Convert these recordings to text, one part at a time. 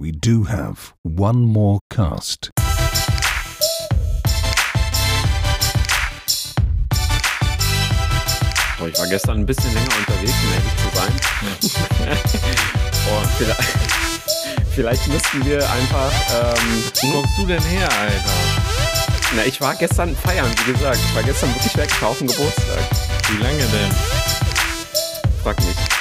we do have one more cast. Ich war gestern ein bisschen länger unterwegs, um ehrlich zu sein. Und vielleicht, vielleicht müssten wir einfach. Ähm, Wo kommst du denn her, Alter? na, ich war gestern feiern, wie gesagt. Ich war gestern wirklich weg auf dem Geburtstag. Wie lange denn? Frag mich.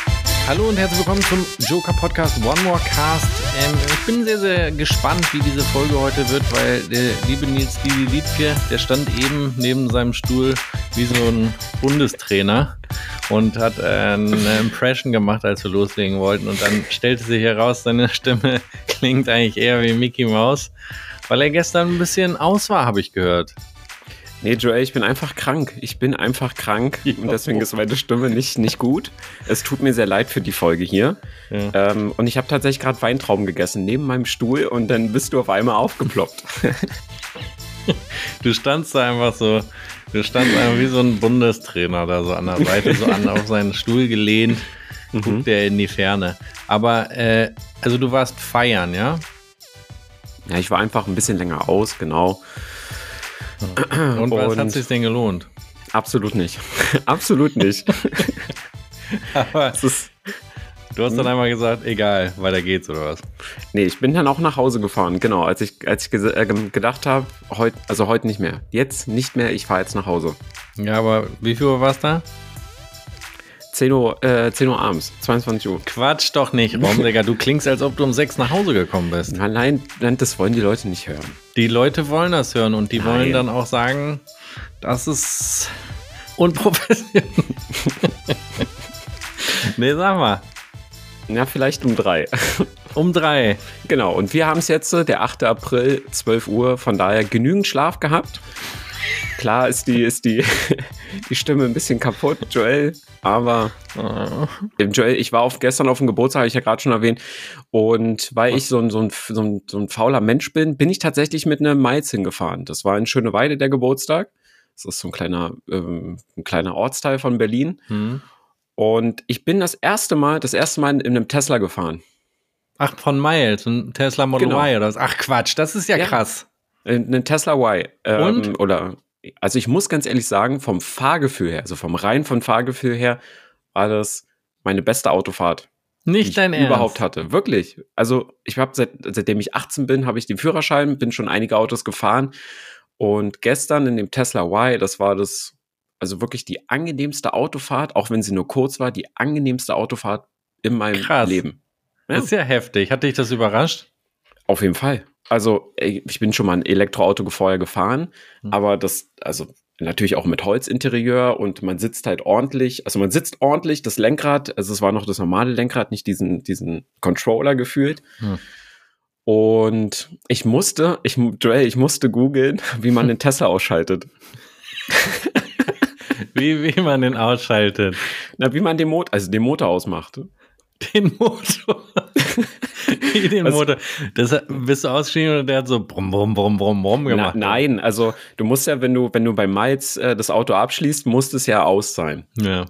Hallo und herzlich willkommen zum Joker Podcast One More Cast. Ähm, ich bin sehr, sehr gespannt, wie diese Folge heute wird, weil der liebe Nils Didi Liedke, der stand eben neben seinem Stuhl wie so ein Bundestrainer und hat eine Impression gemacht, als wir loslegen wollten. Und dann stellte sich heraus, seine Stimme klingt eigentlich eher wie Mickey Mouse, weil er gestern ein bisschen aus war, habe ich gehört. Nee, Joel, ich bin einfach krank. Ich bin einfach krank und deswegen ist meine Stimme nicht, nicht gut. Es tut mir sehr leid für die Folge hier. Ja. Ähm, und ich habe tatsächlich gerade Weintrauben gegessen neben meinem Stuhl und dann bist du auf einmal aufgeploppt. Du standst da einfach so, du standst einfach wie so ein Bundestrainer da so an der Seite, so an auf seinen Stuhl gelehnt, guckt er in die Ferne. Aber, äh, also du warst feiern, ja? ja, ich war einfach ein bisschen länger aus, genau. Und was Und- hat sich denn gelohnt? Absolut nicht. Absolut nicht. Aber Es ist, du hast dann einmal gesagt, egal, weiter geht's oder was? nee, ich bin dann auch nach Hause gefahren. Genau, als ich, als ich äh, gedacht habe, heute, also heute nicht mehr. Jetzt nicht mehr, ich fahre jetzt nach Hause. Ja, aber wie viel Uhr warst da? 10 Uhr, äh, 10 Uhr abends, 22 Uhr. Quatsch doch nicht, Digga. Du klingst, als ob du um sechs nach Hause gekommen bist. Nein, nein, das wollen die Leute nicht hören. Die Leute wollen das hören und die wollen Nein. dann auch sagen, das ist unprofessionell. nee, sag mal. Ja, vielleicht um drei. Um drei. genau, und wir haben es jetzt, äh, der 8. April, 12 Uhr, von daher genügend Schlaf gehabt. Klar ist die, ist die, die Stimme ein bisschen kaputt, Joel, aber Äh, Joel, ich war auf, gestern auf dem Geburtstag, habe ich ja gerade schon erwähnt. Und weil ich so ein, so, ein, so, ein, so ein fauler Mensch bin, bin ich tatsächlich mit einem Miles hingefahren. Das war in Schöneweide der Geburtstag. Das ist so ein kleiner, ähm, ein kleiner Ortsteil von Berlin. Hm. Und ich bin das erste Mal, das erste Mal in einem Tesla gefahren. Ach, von Miles, ein Tesla Model Genau. Y oder was? Ach Quatsch, das ist ja, Ja. krass. In einem Tesla Y. Ähm, Und? Oder, also ich muss ganz ehrlich sagen, vom Fahrgefühl her, also vom rein von Fahrgefühl her, war das meine beste Autofahrt. die Nicht ich dein Ernst. überhaupt hatte. Wirklich. Also ich habe seit, seitdem ich 18 bin, habe ich den Führerschein, bin schon einige Autos gefahren. Und gestern in dem Tesla Y, das war das, also wirklich die angenehmste Autofahrt, auch wenn sie nur kurz war, die angenehmste Autofahrt in meinem Krass. Leben. Ja. Das ist ja heftig. Hat dich das überrascht? Auf jeden Fall. Also ich bin schon mal ein Elektroauto vorher gefahren, Hm. aber das, also natürlich auch mit Holzinterieur und man sitzt halt ordentlich, also man sitzt ordentlich, das Lenkrad, also es war noch das normale Lenkrad, nicht diesen, diesen Controller gefühlt. Hm. Und ich musste, ich, Joel, ich musste googeln, wie man den Tesla ausschaltet. Wie, wie man den ausschaltet. Na, wie man den Motor, also den Motor ausmacht. Den Motor. Wie den? Motor. Das bist du ausgestiegen und der hat so brumm, brumm, brumm, brumm, brumm Na, gemacht. nein, also du musst ja, wenn du, wenn du bei Miles äh, das Auto abschließt, muss es ja aus sein. Ja.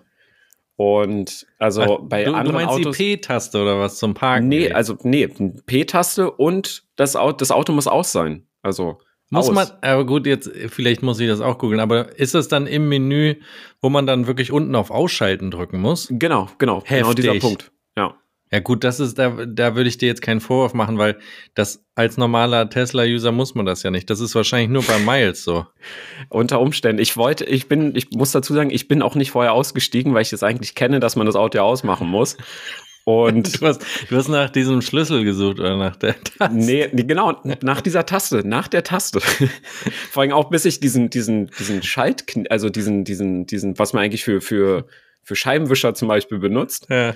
Und also bei du, du anderen meinst Autos. die P-Taste oder was zum Parken? Nee, also nee, P-Taste und das Auto, das Auto muss aus sein. Also muss aus. man, aber gut, jetzt, vielleicht muss ich das auch googeln, aber ist das dann im Menü, wo man dann wirklich unten auf Ausschalten drücken muss? Genau, genau, genau Heftig. dieser Punkt. Ja. Gut, das ist, da, da würde ich dir jetzt keinen Vorwurf machen, weil das als normaler Tesla-User muss man das ja nicht. Das ist wahrscheinlich nur bei Miles so. Unter Umständen. Ich wollte, ich bin, ich muss dazu sagen, ich bin auch nicht vorher ausgestiegen, weil ich das eigentlich kenne, dass man das Auto ja ausmachen muss. Und Du hast, du hast nach diesem Schlüssel gesucht oder nach der Taste. nee, nee, genau, nach dieser Taste, nach der Taste. Vor allem auch bis ich diesen, diesen, diesen Schalt, also diesen, diesen, diesen, was man eigentlich für, für, für Scheibenwischer zum Beispiel benutzt, Ja.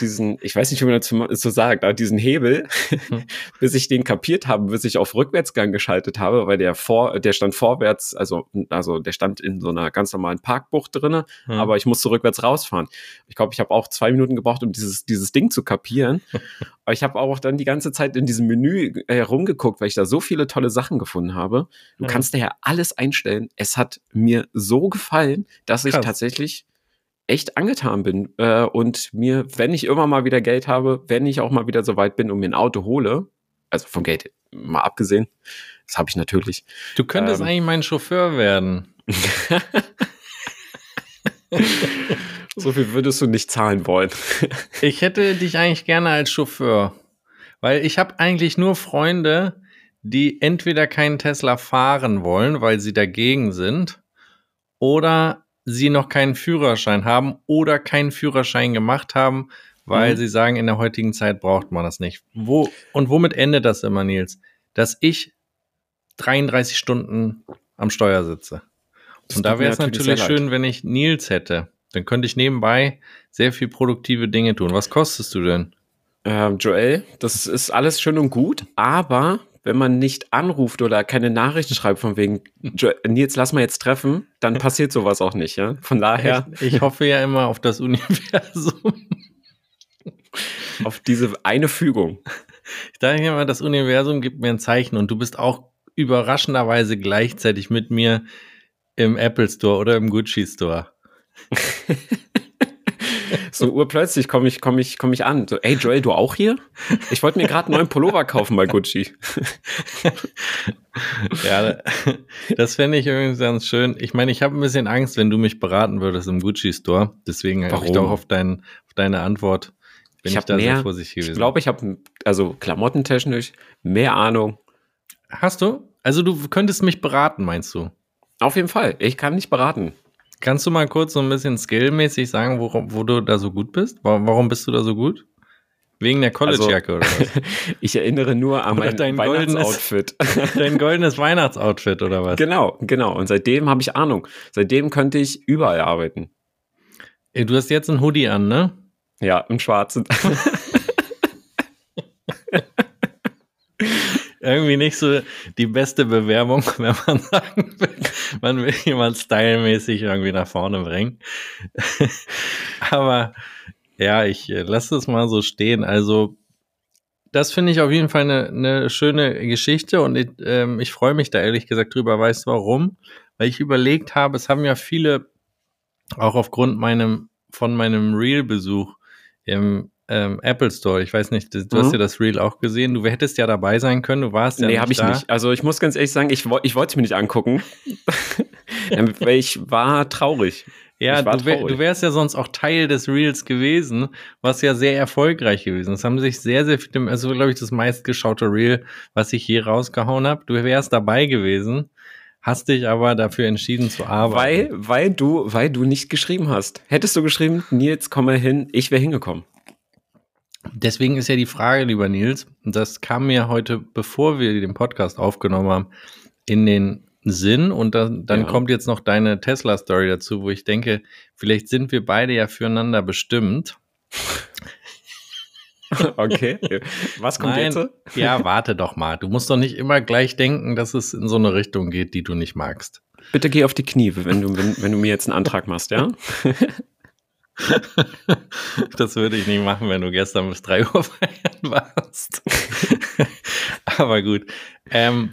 Diesen, ich weiß nicht, wie man dazu so sagt, aber diesen Hebel, bis ich den kapiert habe, bis ich auf Rückwärtsgang geschaltet habe, weil der vor, der stand vorwärts, also, also der stand in so einer ganz normalen Parkbucht drinne, Hm. aber ich musste rückwärts rausfahren. Ich glaube, ich habe auch zwei Minuten gebraucht, um dieses, dieses Ding zu kapieren. aber ich habe auch dann die ganze Zeit in diesem Menü äh, herumgeguckt, weil ich da so viele tolle Sachen gefunden habe. Du Ja. kannst daher alles einstellen. Es hat mir so gefallen, dass ich Krass. tatsächlich echt angetan bin äh, und mir, wenn ich immer mal wieder Geld habe, wenn ich auch mal wieder so weit bin und mir ein Auto hole, also vom Geld mal abgesehen. Das habe ich natürlich. Du könntest Ähm. eigentlich mein Chauffeur werden. So viel würdest du nicht zahlen wollen. Ich hätte dich eigentlich gerne als Chauffeur, weil ich habe eigentlich nur Freunde, die entweder keinen Tesla fahren wollen, weil sie dagegen sind, oder sie noch keinen Führerschein haben oder keinen Führerschein gemacht haben, weil Mhm. sie sagen, in der heutigen Zeit braucht man das nicht. Wo und womit endet das immer, Nils? Dass ich 33 Stunden am Steuer sitze. Das Und da wäre es natürlich leid. schön, wenn ich Nils hätte. Dann könnte ich nebenbei sehr viel produktive Dinge tun. Was kostest du denn? Ähm, Joel, das ist alles schön und gut, aber wenn man nicht anruft oder keine Nachrichten schreibt von wegen, Nils, lass mal jetzt treffen, dann passiert sowas auch nicht, ja? Von daher Echt? Ich hoffe ja immer auf das Universum. auf diese eine Fügung. Ich dachte immer, das Universum gibt mir ein Zeichen und du bist auch überraschenderweise gleichzeitig mit mir im Apple Store oder im Gucci Store. So urplötzlich komme ich, komm ich, komm ich an. So, ey Joel, du auch hier? Ich wollte mir gerade einen neuen Pullover kaufen bei Gucci. Ja, das fände ich übrigens ganz schön. Ich meine, ich habe ein bisschen Angst, wenn du mich beraten würdest im Gucci Store. Deswegen habe ich doch auf, dein, auf deine Antwort bin ich, Ich da sehr vorsichtig gewesen. Ich glaube, ich habe, also klamottentechnisch, mehr Ahnung. Hast du? Also du könntest mich beraten, meinst du? Auf jeden Fall. Ich kann nicht beraten. Kannst du mal kurz so ein bisschen skillmäßig sagen, wo, wo du da so gut bist? Warum, bist du da so gut? Wegen der College-Jacke oder was? Ich erinnere nur an Oder mein dein goldenes- Weihnachtsoutfit. Dein goldenes Weihnachtsoutfit oder was? genau, genau. Und seitdem habe ich Ahnung. Seitdem könnte ich überall arbeiten. Ey, Du hast jetzt ein Hoodie an, ne? Ja, im Schwarzen. Irgendwie nicht so die beste Bewerbung, wenn man sagen will, man will jemand stylmäßig irgendwie nach vorne bringen. Aber ja, ich äh, lasse es mal so stehen. Also, das finde ich auf jeden Fall eine, eine schöne Geschichte und ich, ähm, ich freue mich da ehrlich gesagt drüber. Weißt du warum? Weil ich überlegt habe, es haben ja viele, auch aufgrund meinem, von meinem Real-Besuch im ähm, Apple Store, ich weiß nicht, du hast Mhm. ja das Reel auch gesehen, du hättest ja dabei sein können, du warst ja nee, nicht habe ich da. nicht. Also ich muss ganz ehrlich sagen, ich, ich wollte es mir nicht angucken. Ähm, Weil ich war traurig. Ja, war du, wär, traurig. du wärst ja sonst auch Teil des Reels gewesen, was ja sehr erfolgreich gewesen. Es haben sich sehr, sehr viele, also glaube ich, das meistgeschaute Reel, was ich je rausgehauen habe. Du wärst dabei gewesen, hast dich aber dafür entschieden zu arbeiten. Weil, weil, du, weil du nicht geschrieben hast. Hättest du geschrieben, Nils, komm mal hin, ich wäre hingekommen. Deswegen ist ja die Frage, lieber Nils, das kam mir heute, bevor wir den Podcast aufgenommen haben, in den Sinn und dann, dann Ja. kommt jetzt noch deine Tesla-Story dazu, wo ich denke, vielleicht sind wir beide ja füreinander bestimmt. Okay. Was kommt Nein, jetzt? ja, warte doch mal. Du musst doch nicht immer gleich denken, dass es in so eine Richtung geht, die du nicht magst. Bitte geh auf die Knie, wenn du, wenn, wenn du mir jetzt einen Antrag machst, ja? Das würde ich nicht machen, wenn du gestern bis 3 Uhr feiern warst. Aber gut. Ähm,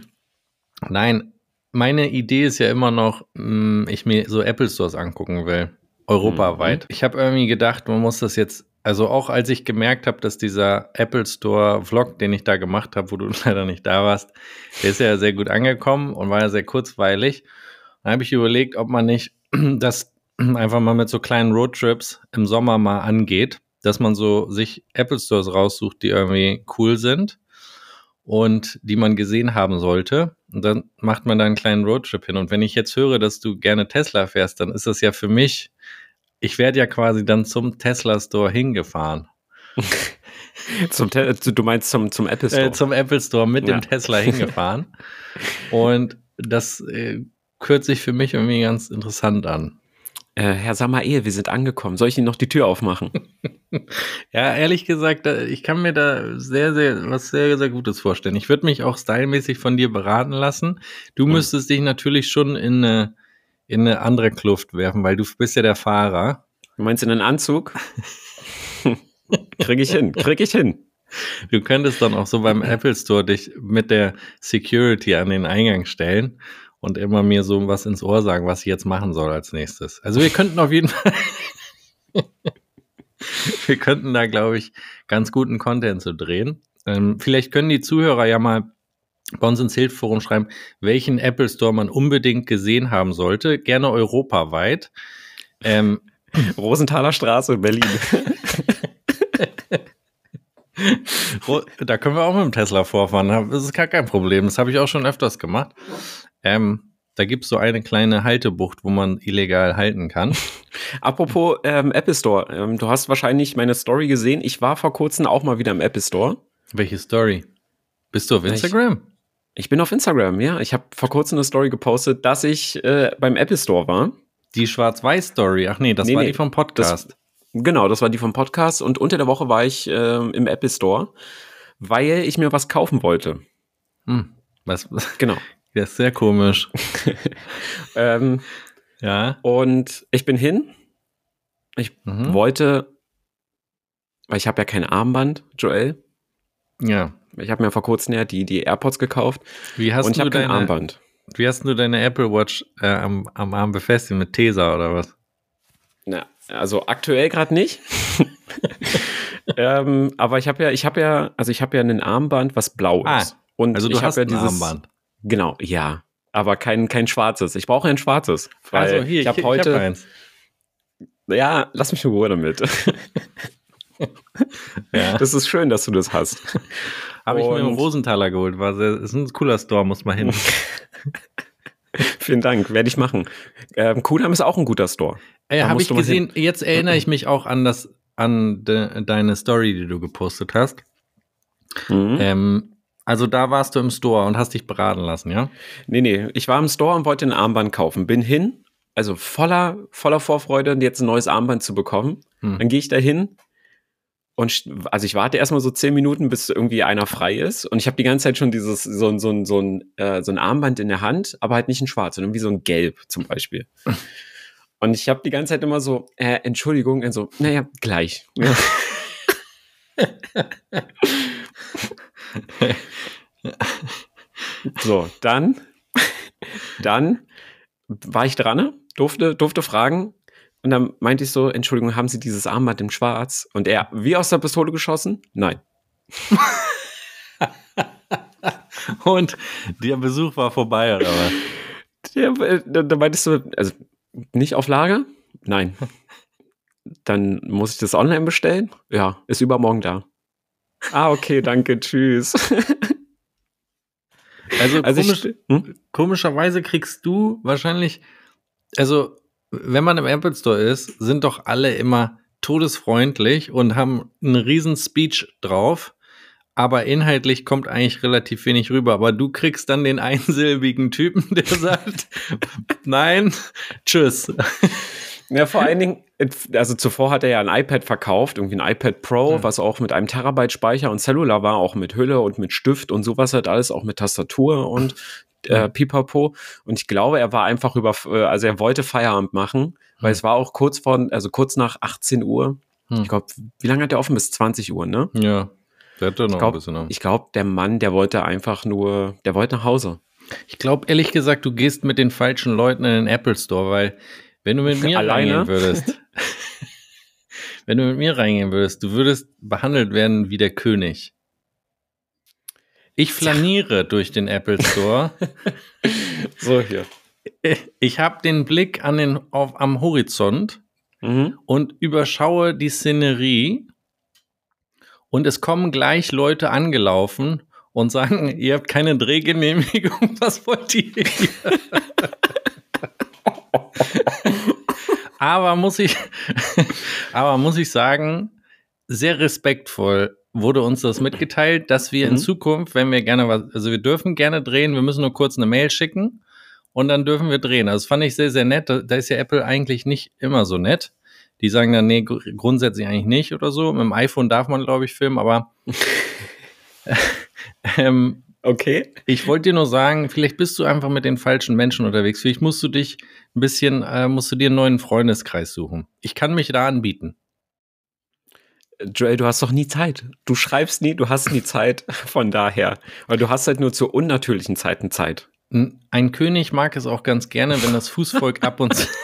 nein, meine Idee ist ja immer noch, mh, ich mir so Apple Stores angucken will. Europaweit. Ich habe irgendwie gedacht, man muss das jetzt, also auch als ich gemerkt habe, dass dieser Apple Store Vlog, den ich da gemacht habe, wo du leider nicht da warst, der ist ja sehr gut angekommen und war ja sehr kurzweilig. Dann habe ich überlegt, ob man nicht das einfach mal mit so kleinen Roadtrips im Sommer mal angeht, dass man so sich Apple Stores raussucht, die irgendwie cool sind und die man gesehen haben sollte. Und dann macht man da einen kleinen Roadtrip hin. Und wenn ich jetzt höre, dass du gerne Tesla fährst, dann ist das ja für mich, ich werde ja quasi dann zum Tesla Store hingefahren. Zum, Te- du meinst zum, zum Apple Store. Äh, zum Apple Store mit Ja. dem Tesla hingefahren. Und das äh, hört sich für mich irgendwie ganz interessant an. Äh, Herr Samael, wir sind angekommen. Soll ich Ihnen noch die Tür aufmachen? Ja, ehrlich gesagt, da- ich kann mir da sehr, sehr, was sehr, sehr Gutes vorstellen. Ich würde mich auch stylmäßig von dir beraten lassen. Du Mhm. müsstest dich natürlich schon in eine, in eine andere Kluft werfen, weil du bist ja der Fahrer. Du meinst in einen Anzug? Krieg ich hin, krieg ich hin. Du könntest dann auch so beim Apple Store dich mit der Security an den Eingang stellen und immer mir so was ins Ohr sagen, was ich jetzt machen soll als nächstes. Also wir könnten auf jeden Fall, wir könnten da, glaube ich, ganz guten Content zu drehen. Ähm, vielleicht können die Zuhörer ja mal bei uns ins Hilfsforum schreiben, welchen Apple Store man unbedingt gesehen haben sollte. Gerne europaweit. Ähm, Rosenthaler Straße, Berlin. da können wir auch mit dem Tesla vorfahren. Das ist gar kein Problem. Das habe ich auch schon öfters gemacht. Ähm, da gibt es so eine kleine Haltebucht, wo man illegal halten kann. Apropos ähm, Apple Store. Ähm, du hast wahrscheinlich meine Story gesehen. Ich war vor kurzem auch mal wieder im Apple Store. Welche Story? Bist du auf Instagram? Ich, ich bin auf Instagram, ja. Ich habe vor kurzem eine Story gepostet, dass ich äh, beim Apple Store war. Die Schwarz-Weiß-Story. Ach nee, das nee, war nee, die vom Podcast. Das, genau, das war die vom Podcast. Und unter der Woche war ich äh, im Apple Store, weil ich mir was kaufen wollte. Hm. Was? Genau. Ja, ist sehr komisch. ähm, ja. Und ich bin hin. Ich mhm. wollte, weil ich habe ja kein Armband, Joel. Ja. Ich habe mir vor kurzem ja die, die AirPods gekauft. Wie hast und ich habe kein Armband. Wie hast du deine Apple Watch äh, am, am Arm befestigt? Mit Tesa oder was? Na, also aktuell gerade nicht. ähm, aber ich habe ja, ich habe ja, also ich habe ja ein Armband, was blau ah, ist. Und also du ich hast ja ein dieses, Armband. Genau, ja. Aber kein, kein schwarzes. Ich brauche ein schwarzes. Weil also hier, ich habe heute. Ich hab eins. Ja, lass mich in Ruhe damit. ja. Das ist schön, dass du das hast. Habe ich mir im Rosenthaler geholt. War sehr, ist ein cooler Store, muss man hin. Vielen Dank, werde ich machen. Ähm, Kudam ist auch ein guter Store. Äh, Habe ich gesehen. Jetzt erinnere ich mich auch an das, an de, deine Story, die du gepostet hast. Mhm. Ähm, also da warst du im Store und hast dich beraten lassen, ja? Nee, nee, ich war im Store und wollte ein Armband kaufen. Bin hin, also voller, voller Vorfreude, jetzt ein neues Armband zu bekommen. Hm. Dann gehe ich da hin und also ich warte erstmal so zehn Minuten, bis irgendwie einer frei ist. Und ich habe die ganze Zeit schon dieses, so, so, so, ein, äh, so ein Armband in der Hand, aber halt nicht in schwarz, sondern wie so ein Gelb zum Beispiel. Und ich habe die ganze Zeit immer so, äh, Entschuldigung, und so, naja, gleich. Ja. so, dann, dann war ich dran, durfte, durfte fragen. Und dann meinte ich so, Entschuldigung, haben Sie dieses Armband in schwarz? Und er, wie aus der Pistole geschossen? Nein. Und der Besuch war vorbei, oder was? Ja, da meintest du, also nicht auf Lager? Nein. Dann muss ich das online bestellen? Ja, ist übermorgen da. Ah, okay, danke, tschüss. Also, also komisch, ich, hm? komischerweise kriegst du wahrscheinlich, also wenn man im Apple Store ist, sind doch alle immer todesfreundlich und haben einen riesen Speech drauf, aber inhaltlich kommt eigentlich relativ wenig rüber. Aber du kriegst dann den einsilbigen Typen, der sagt, nein, tschüss. Ja, vor allen Dingen, also zuvor hat er ja ein iPad verkauft, irgendwie ein iPad Pro, mhm. was auch mit einem Terabyte Speicher und Cellular war, auch mit Hülle und mit Stift und sowas halt alles, auch mit Tastatur und äh, Pipapo. Und ich glaube, er war einfach über, äh, also er wollte Feierabend machen, mhm. weil es war auch kurz vor, also kurz nach 18 Uhr. Mhm. Ich glaube, wie lange hat er offen? Bis 20 Uhr, ne? Ja. Der hat noch ich glaub, ein bisschen. Ich glaube, der Mann, der wollte einfach nur, der wollte nach Hause. Ich glaube, ehrlich gesagt, du gehst mit den falschen Leuten in den Apple Store, weil wenn du mit mir Alleine? reingehen würdest, wenn du mit mir reingehen würdest, du würdest behandelt werden wie der König. Ich flaniere ja. durch den Apple Store. so hier. Ich habe den Blick an den, auf, am Horizont mhm. und überschaue die Szenerie. Und es kommen gleich Leute angelaufen und sagen, ihr habt keine Drehgenehmigung, was wollt ihr? aber muss ich, aber muss ich sagen, sehr respektvoll wurde uns das mitgeteilt, dass wir mhm. in Zukunft, wenn wir gerne was, also wir dürfen gerne drehen, wir müssen nur kurz eine Mail schicken und dann dürfen wir drehen. Also das fand ich sehr, sehr nett. Da, da ist ja Apple eigentlich nicht immer so nett. Die sagen dann, nee, grundsätzlich eigentlich nicht oder so. Mit dem iPhone darf man, glaube ich, filmen, aber ähm, Okay. Ich wollte dir nur sagen, vielleicht bist du einfach mit den falschen Menschen unterwegs. Vielleicht musst du dich ein bisschen, äh, musst du dir einen neuen Freundeskreis suchen. Ich kann mich da anbieten. Joel, du hast doch nie Zeit. Du schreibst nie, du hast nie Zeit. Von daher. Weil du hast halt nur zu unnatürlichen Zeiten Zeit. Ein König mag es auch ganz gerne, wenn das Fußvolk ab und zu.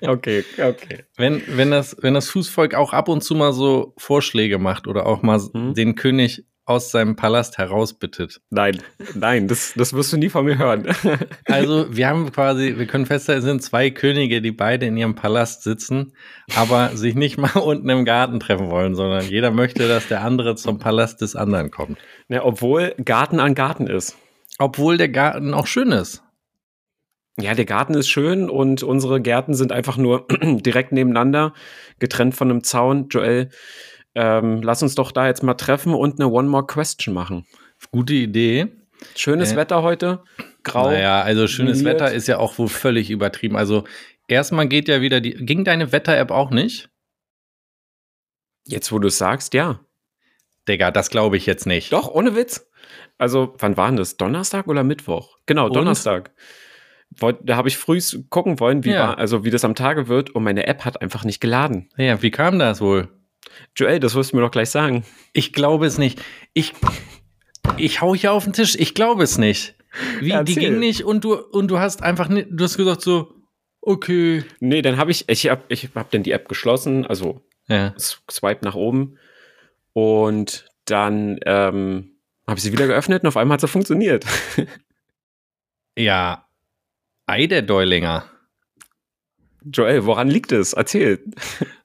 Okay, okay. Wenn, wenn, das, wenn das Fußvolk auch ab und zu mal so Vorschläge macht oder auch mal Hm? den König aus seinem Palast herausbittet. Nein, nein, das, das wirst du nie von mir hören. Also, wir haben quasi, wir können feststellen, es sind zwei Könige, die beide in ihrem Palast sitzen, aber sich nicht mal unten im Garten treffen wollen, sondern jeder möchte, dass der andere zum Palast des anderen kommt. ja, obwohl Garten an Garten ist. Obwohl der Garten auch schön ist. Ja, der Garten ist schön und unsere Gärten sind einfach nur direkt nebeneinander, getrennt von einem Zaun. Joel, ähm, lass uns doch da jetzt mal treffen und eine One More Question machen. Gute Idee. Schönes Äh, Wetter heute, grau. Naja, also schönes meliert. Wetter ist ja auch wohl völlig übertrieben. Also erstmal geht ja wieder die. Ging deine Wetter-App auch nicht? Jetzt, wo du es sagst, ja. Digga, das glaube ich jetzt nicht. Doch, ohne Witz. Also, wann war denn das? Donnerstag oder Mittwoch? Genau, Und? Donnerstag. Da habe ich früh gucken wollen, wie, Ja. war, also wie das am Tage wird und meine App hat einfach nicht geladen. Ja, wie kam das wohl? Joel, das wirst du mir doch gleich sagen. Ich glaube es nicht. Ich, ich hau hier auf den Tisch. Ich glaube es nicht. Wie, die ging nicht und du, und du hast einfach du hast gesagt so, okay. Nee, dann habe ich, ich habe ich hab dann die App geschlossen, also Ja. Swipe nach oben und dann ähm, habe ich sie wieder geöffnet und auf einmal hat sie funktioniert. Ja. Ei der Deulinger. Joel, woran liegt es? Erzähl.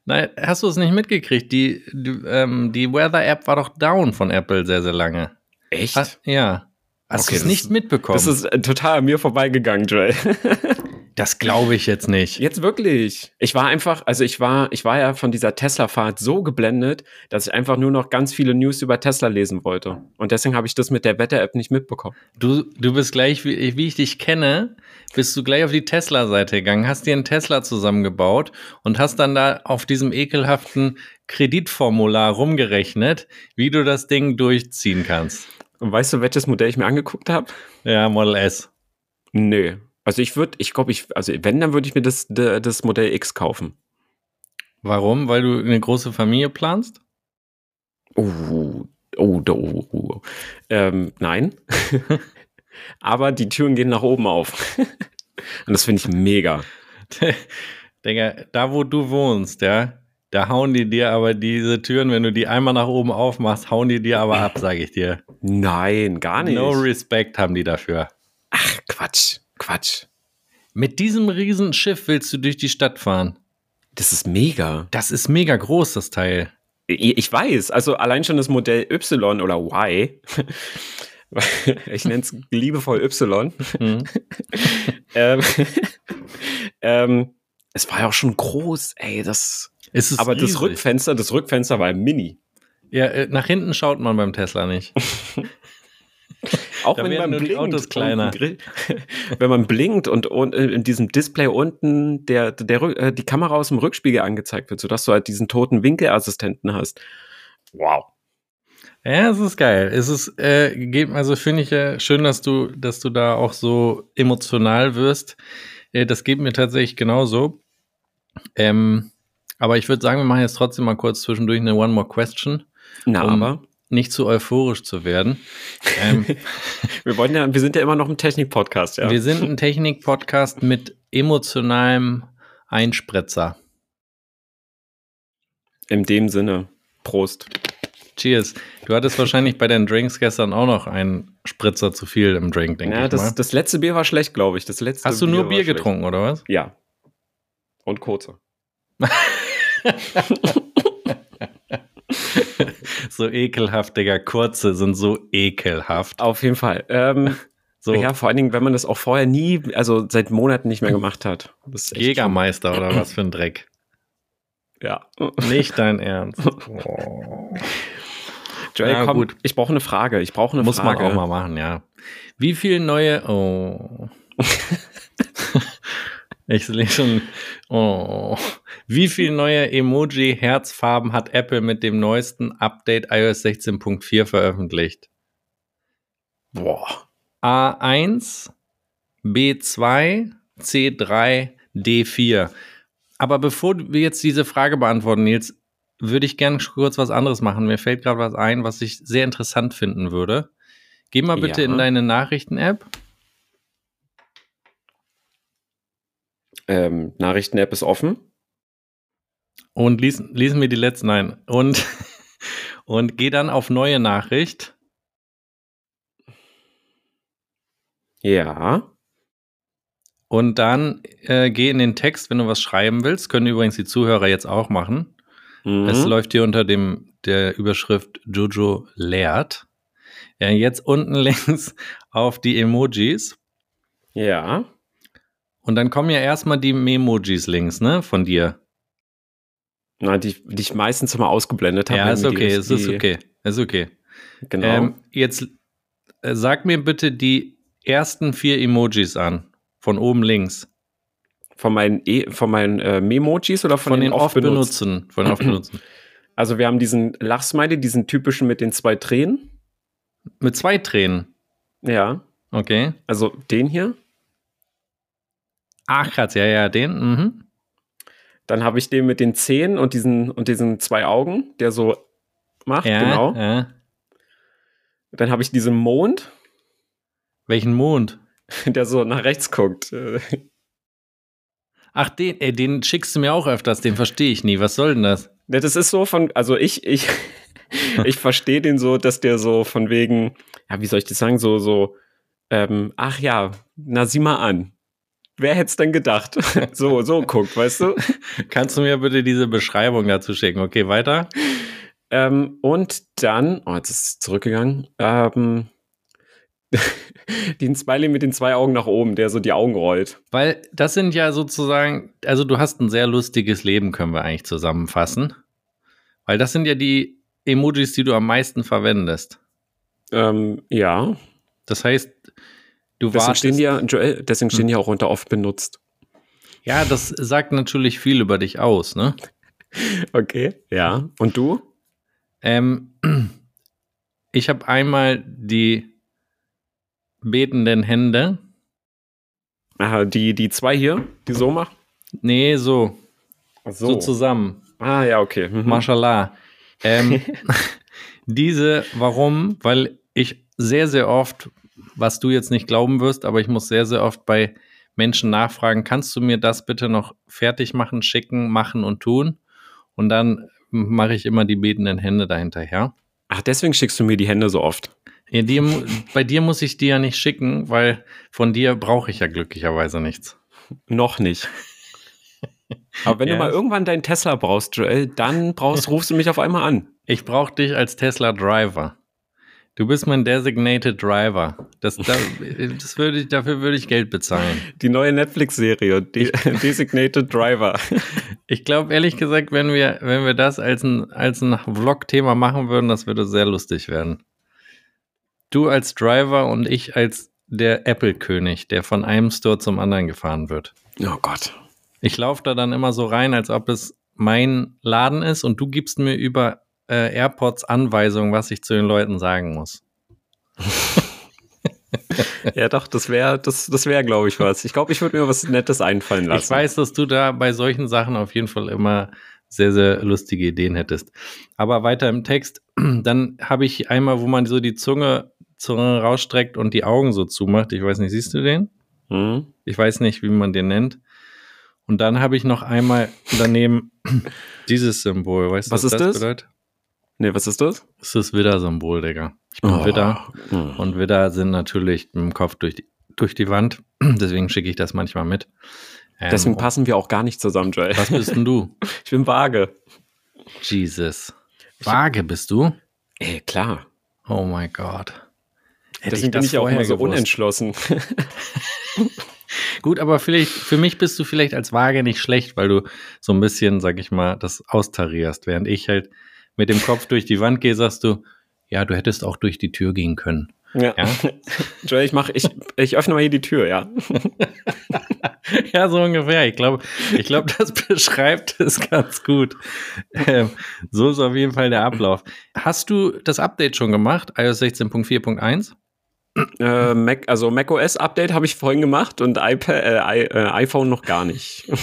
Nein, hast du es nicht mitgekriegt? Die, die, ähm, die Weather-App war doch down von Apple sehr, sehr lange. Echt? Ha- ja. Hast Okay, du es nicht mitbekommen? Das ist äh, total an mir vorbeigegangen, Joel. das glaube ich jetzt nicht. Jetzt wirklich. Ich war einfach, also ich war, ich war ja von dieser Tesla-Fahrt so geblendet, dass ich einfach nur noch ganz viele News über Tesla lesen wollte. Und deswegen habe ich das mit der Wetter-App nicht mitbekommen. Du, du bist gleich, wie, wie ich dich kenne, bist du gleich auf die Tesla-Seite gegangen, hast dir einen Tesla zusammengebaut und hast dann da auf diesem ekelhaften Kreditformular rumgerechnet, wie du das Ding durchziehen kannst. Und weißt du, welches Modell ich mir angeguckt habe? Ja, Model S. Nö. Also ich würde, ich glaube, ich, also wenn, dann würde ich mir das, das Modell X kaufen. Warum? Weil du eine große Familie planst? Oh, oh, oh, oh. Ähm, nein. Aber die Türen gehen nach oben auf. Und das finde ich mega. Digga, da wo du wohnst, ja, da hauen die dir aber diese Türen, wenn du die einmal nach oben aufmachst, hauen die dir aber ab, sage ich dir. Nein, gar nicht. No respect haben die dafür. Ach, Quatsch, Quatsch. Mit diesem Riesenschiff willst du durch die Stadt fahren. Das ist mega. Das ist mega groß, das Teil. Ich weiß, also allein schon das Modell Y oder Y, ich nenne es liebevoll Y, Hm. ähm, ähm, es war ja auch schon groß, ey, das, ist aber das riesig. Rückfenster, das Rückfenster war mini. Ja, äh, nach hinten schaut man beim Tesla nicht. Auch Da wenn man blinkt Autos und kleiner. Wenn man blinkt und, und in diesem Display unten der, der, äh, die Kamera aus dem Rückspiegel angezeigt wird, sodass du halt diesen toten Winkelassistenten hast. Wow. Ja, es ist geil. Es ist, äh, geht, also finde ich ja schön, dass du, dass du da auch so emotional wirst. Äh, das geht mir tatsächlich genauso. Ähm, aber ich würde sagen, wir machen jetzt trotzdem mal kurz zwischendurch eine One More Question, Na, Um- aber nicht zu euphorisch zu werden. Ähm, wir wollen ja, wir sind ja immer noch im Technik-Podcast, ja. Wir sind ein Technik-Podcast mit emotionalem Einspritzer. In dem Sinne. Prost. Cheers. Du hattest wahrscheinlich bei deinen Drinks gestern auch noch einen Spritzer zu viel im Drink, denke Ja, ich mal. das, das letzte Bier war schlecht, glaube ich. Das letzte Hast du nur war Bier schlecht. getrunken, oder was? Ja. Und kurze. So ekelhaft, Digga. Kurze sind so ekelhaft. Auf jeden Fall. Ähm, So Ja, vor allen Dingen, wenn man das auch vorher nie, also seit Monaten nicht mehr gemacht hat. Das Jägermeister oder was für ein Dreck. schon- Ja. Nicht dein Ernst. Oh. Joel, Na komm, gut. ich brauche eine Frage. Ich brauche eine Muss Frage. man auch mal machen, ja. Wie viel neue. Oh. ich sehe schon. Oh. Wie viel neue Emoji-Herzfarben hat Apple mit dem neuesten Update iOS 16.4 veröffentlicht? Boah. A1, B2, C3, D4. Aber bevor wir jetzt diese Frage beantworten, Nils, würde ich gerne kurz was anderes machen. Mir fällt gerade was ein, was ich sehr interessant finden würde. Geh mal bitte Ja. in deine Nachrichten-App Ähm, Nachrichten-App ist offen. Und lies, lesen wir die letzten ein. Und, und geh dann auf neue Nachricht. Ja. Und dann äh, geh in den Text, wenn du was schreiben willst. Können übrigens die Zuhörer jetzt auch machen. Mhm. Es läuft hier unter dem der Überschrift Jojo lehrt. Ja, jetzt unten links auf die Emojis. Ja. Und dann kommen ja erstmal die Memojis links, ne, von dir. Na, die, die ich meistens immer ausgeblendet habe. Ja, ist okay, ist die- okay, ist okay. Genau. Ähm, jetzt äh, sag mir bitte die ersten vier Emojis an, von oben links. Von meinen, e von meinen äh, Memojis oder von, Von, den oft oft benutzen. Von den oft benutzen. Also wir haben diesen Lachsmiley, diesen typischen mit den zwei Tränen. Mit zwei Tränen. Ja. Okay. Also den hier. Ach, Katz, ja, ja, den. Mhm. Dann habe ich den mit den Zähnen und diesen und diesen zwei Augen, der so macht, Ja, genau. ja. Dann habe ich diesen Mond, Welchen Mond? der so nach rechts guckt. Ach, den, ey, den schickst du mir auch öfters, den verstehe ich nie. Was soll denn das? Ja, Das ist so von, also ich, ich, ich verstehe den so, dass der so von wegen, ja, wie soll ich das sagen, so, so, ähm, ach ja, na sieh mal an. Wer hätte es denn gedacht? so, so guckt, weißt du? Kannst du mir bitte diese Beschreibung dazu schicken? Okay, weiter. Ähm, und dann, oh, jetzt ist es zurückgegangen, ähm, den Smiley mit den zwei Augen nach oben, der so die Augen rollt. Weil das sind ja sozusagen, also du hast ein sehr lustiges Leben, können wir eigentlich zusammenfassen. Weil das sind ja die Emojis, die du am meisten verwendest. Ähm, ja, Das heißt, du deswegen wartest. stehen die ja, Joel, deswegen stehen die ja auch unter oft benutzt. ja, das sagt natürlich viel über dich aus, ne? Okay, ja. Und du? Ähm, ich habe einmal die betenden Hände. Aha, die, die zwei hier, die so machen? Nee, so, Ach so, zusammen. Ah, ja, okay. Mhm. Mashallah. Ähm, diese, warum? Weil ich sehr, sehr oft, was du jetzt nicht glauben wirst, aber ich muss sehr, sehr oft bei Menschen nachfragen, kannst du mir das bitte noch fertig machen, schicken, machen und tun? Und dann mache ich immer die betenden Hände dahinterher. Ach, deswegen schickst du mir die Hände so oft. Ja, dir, bei dir muss ich die ja nicht schicken, weil von dir brauche ich ja glücklicherweise nichts. Noch nicht. Aber wenn Ja. du mal irgendwann deinen Tesla brauchst, Joel, dann brauchst, rufst du mich auf einmal an. Ich brauche dich als Tesla Driver. Du bist mein Designated Driver. Das, da, das würde ich, dafür würde ich Geld bezahlen. Die neue Netflix-Serie, De Designated Driver. Ich glaube, ehrlich gesagt, wenn wir, wenn wir das als ein, als ein Vlog-Thema machen würden, das würde sehr lustig werden. Du als Driver und ich als der Apple-König, der von einem Store zum anderen gefahren wird. Oh Gott. Ich laufe da dann immer so rein, als ob es mein Laden ist und du gibst mir über äh, AirPods Anweisungen, was ich zu den Leuten sagen muss. Ja, doch, das wäre, das, das wäre, glaube ich, was. Ich glaube, ich würde mir was Nettes einfallen lassen. Ich weiß, dass du da bei solchen Sachen auf jeden Fall immer sehr, sehr lustige Ideen hättest. Aber weiter im Text, dann habe ich einmal, wo man so die Zunge, Zunge rausstreckt und die Augen so zumacht. Ich weiß nicht, siehst du den? Hm? Ich weiß nicht, wie man den nennt. Und dann habe ich noch einmal daneben dieses Symbol. Weißt du, Was ist das bedeutet? Nee, was ist das? Das ist das Widder-Symbol, Digga. Ich bin Widder. Hm. Und Widder sind natürlich mit dem Kopf durch die, durch die Wand. Deswegen schicke ich das manchmal mit. Ähm, Deswegen passen wir auch gar nicht zusammen, Joel. Was bist denn du? Ich bin vage. Jesus. Vage bist du? Ey, klar. Oh mein Gott. Hätte Deswegen bin ich ja auch immer so gewusst. unentschlossen. Gut, aber vielleicht, für mich bist du vielleicht als Waage nicht schlecht, weil du so ein bisschen, sag ich mal, das austarierst. Während ich halt mit dem Kopf durch die Wand gehe, sagst du, ja, du hättest auch durch die Tür gehen können. Ja. Ja? Joel, ich mach, ich, ich öffne mal hier die Tür, ja. ja, so ungefähr. Ich glaube, ich glaube, das beschreibt es ganz gut. Ähm, so ist auf jeden Fall der Ablauf. Hast du das Update schon gemacht? iOS 16.4.1? Äh, Mac, also macOS Update habe ich vorhin gemacht und iPad, äh, äh, iPhone noch gar nicht.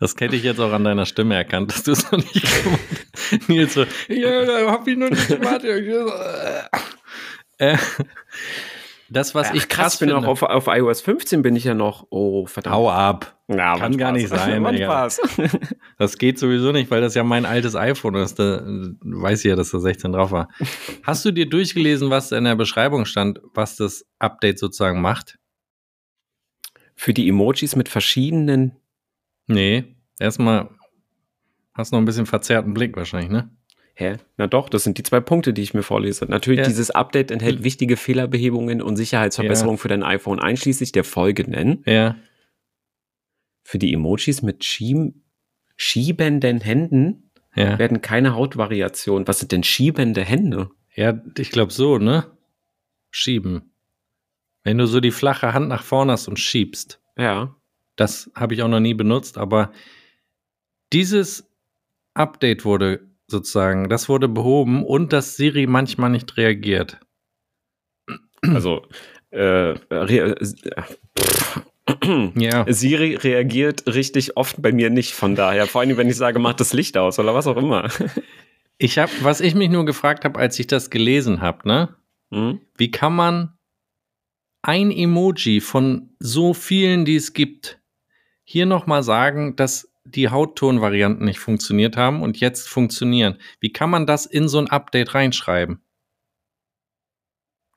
Das hätte ich jetzt auch an deiner Stimme erkannt, dass du es noch nicht gemacht hast. Nils so, ja, da hab ich noch nicht gemacht. äh, das, was Ach, ich krass ich bin finde. auch auf, auf iOS 15 bin ich ja noch. Oh, verdammt. Hau ab. Ja, Kann gar nicht sein. Spaß. Das geht sowieso nicht, weil das ja mein altes iPhone ist. Da äh, weiß ich ja, dass da 16 drauf war. Hast du dir durchgelesen, was in der Beschreibung stand, was das Update sozusagen macht? Für die Emojis mit verschiedenen. Nee, erstmal hast noch ein bisschen verzerrten Blick wahrscheinlich, ne? Hä? Na doch, das sind die zwei Punkte, die ich mir vorlese. Natürlich, Ja. dieses Update enthält wichtige Fehlerbehebungen und Sicherheitsverbesserungen für dein iPhone, einschließlich der folgenden. Ja. Für die Emojis mit schieb schiebenden Händen Ja. werden keine Hautvariationen. Was sind denn schiebende Hände? Ja, ich glaube so, ne? Schieben. Wenn du so die flache Hand nach vorne hast und schiebst. Ja. Das habe ich auch noch nie benutzt, aber dieses Update wurde sozusagen, das wurde behoben und dass Siri manchmal nicht reagiert. Also, äh, re äh, pff. Ja. Siri reagiert richtig oft bei mir nicht, von daher. Vor allem, wenn ich sage, mach das Licht aus oder was auch immer. Ich habe, was ich mich nur gefragt habe, als ich das gelesen habe, ne? Hm? Wie kann man ein Emoji von so vielen, die es gibt, hier nochmal sagen, dass die Hauttonvarianten nicht funktioniert haben und jetzt funktionieren? Wie kann man das in so ein Update reinschreiben?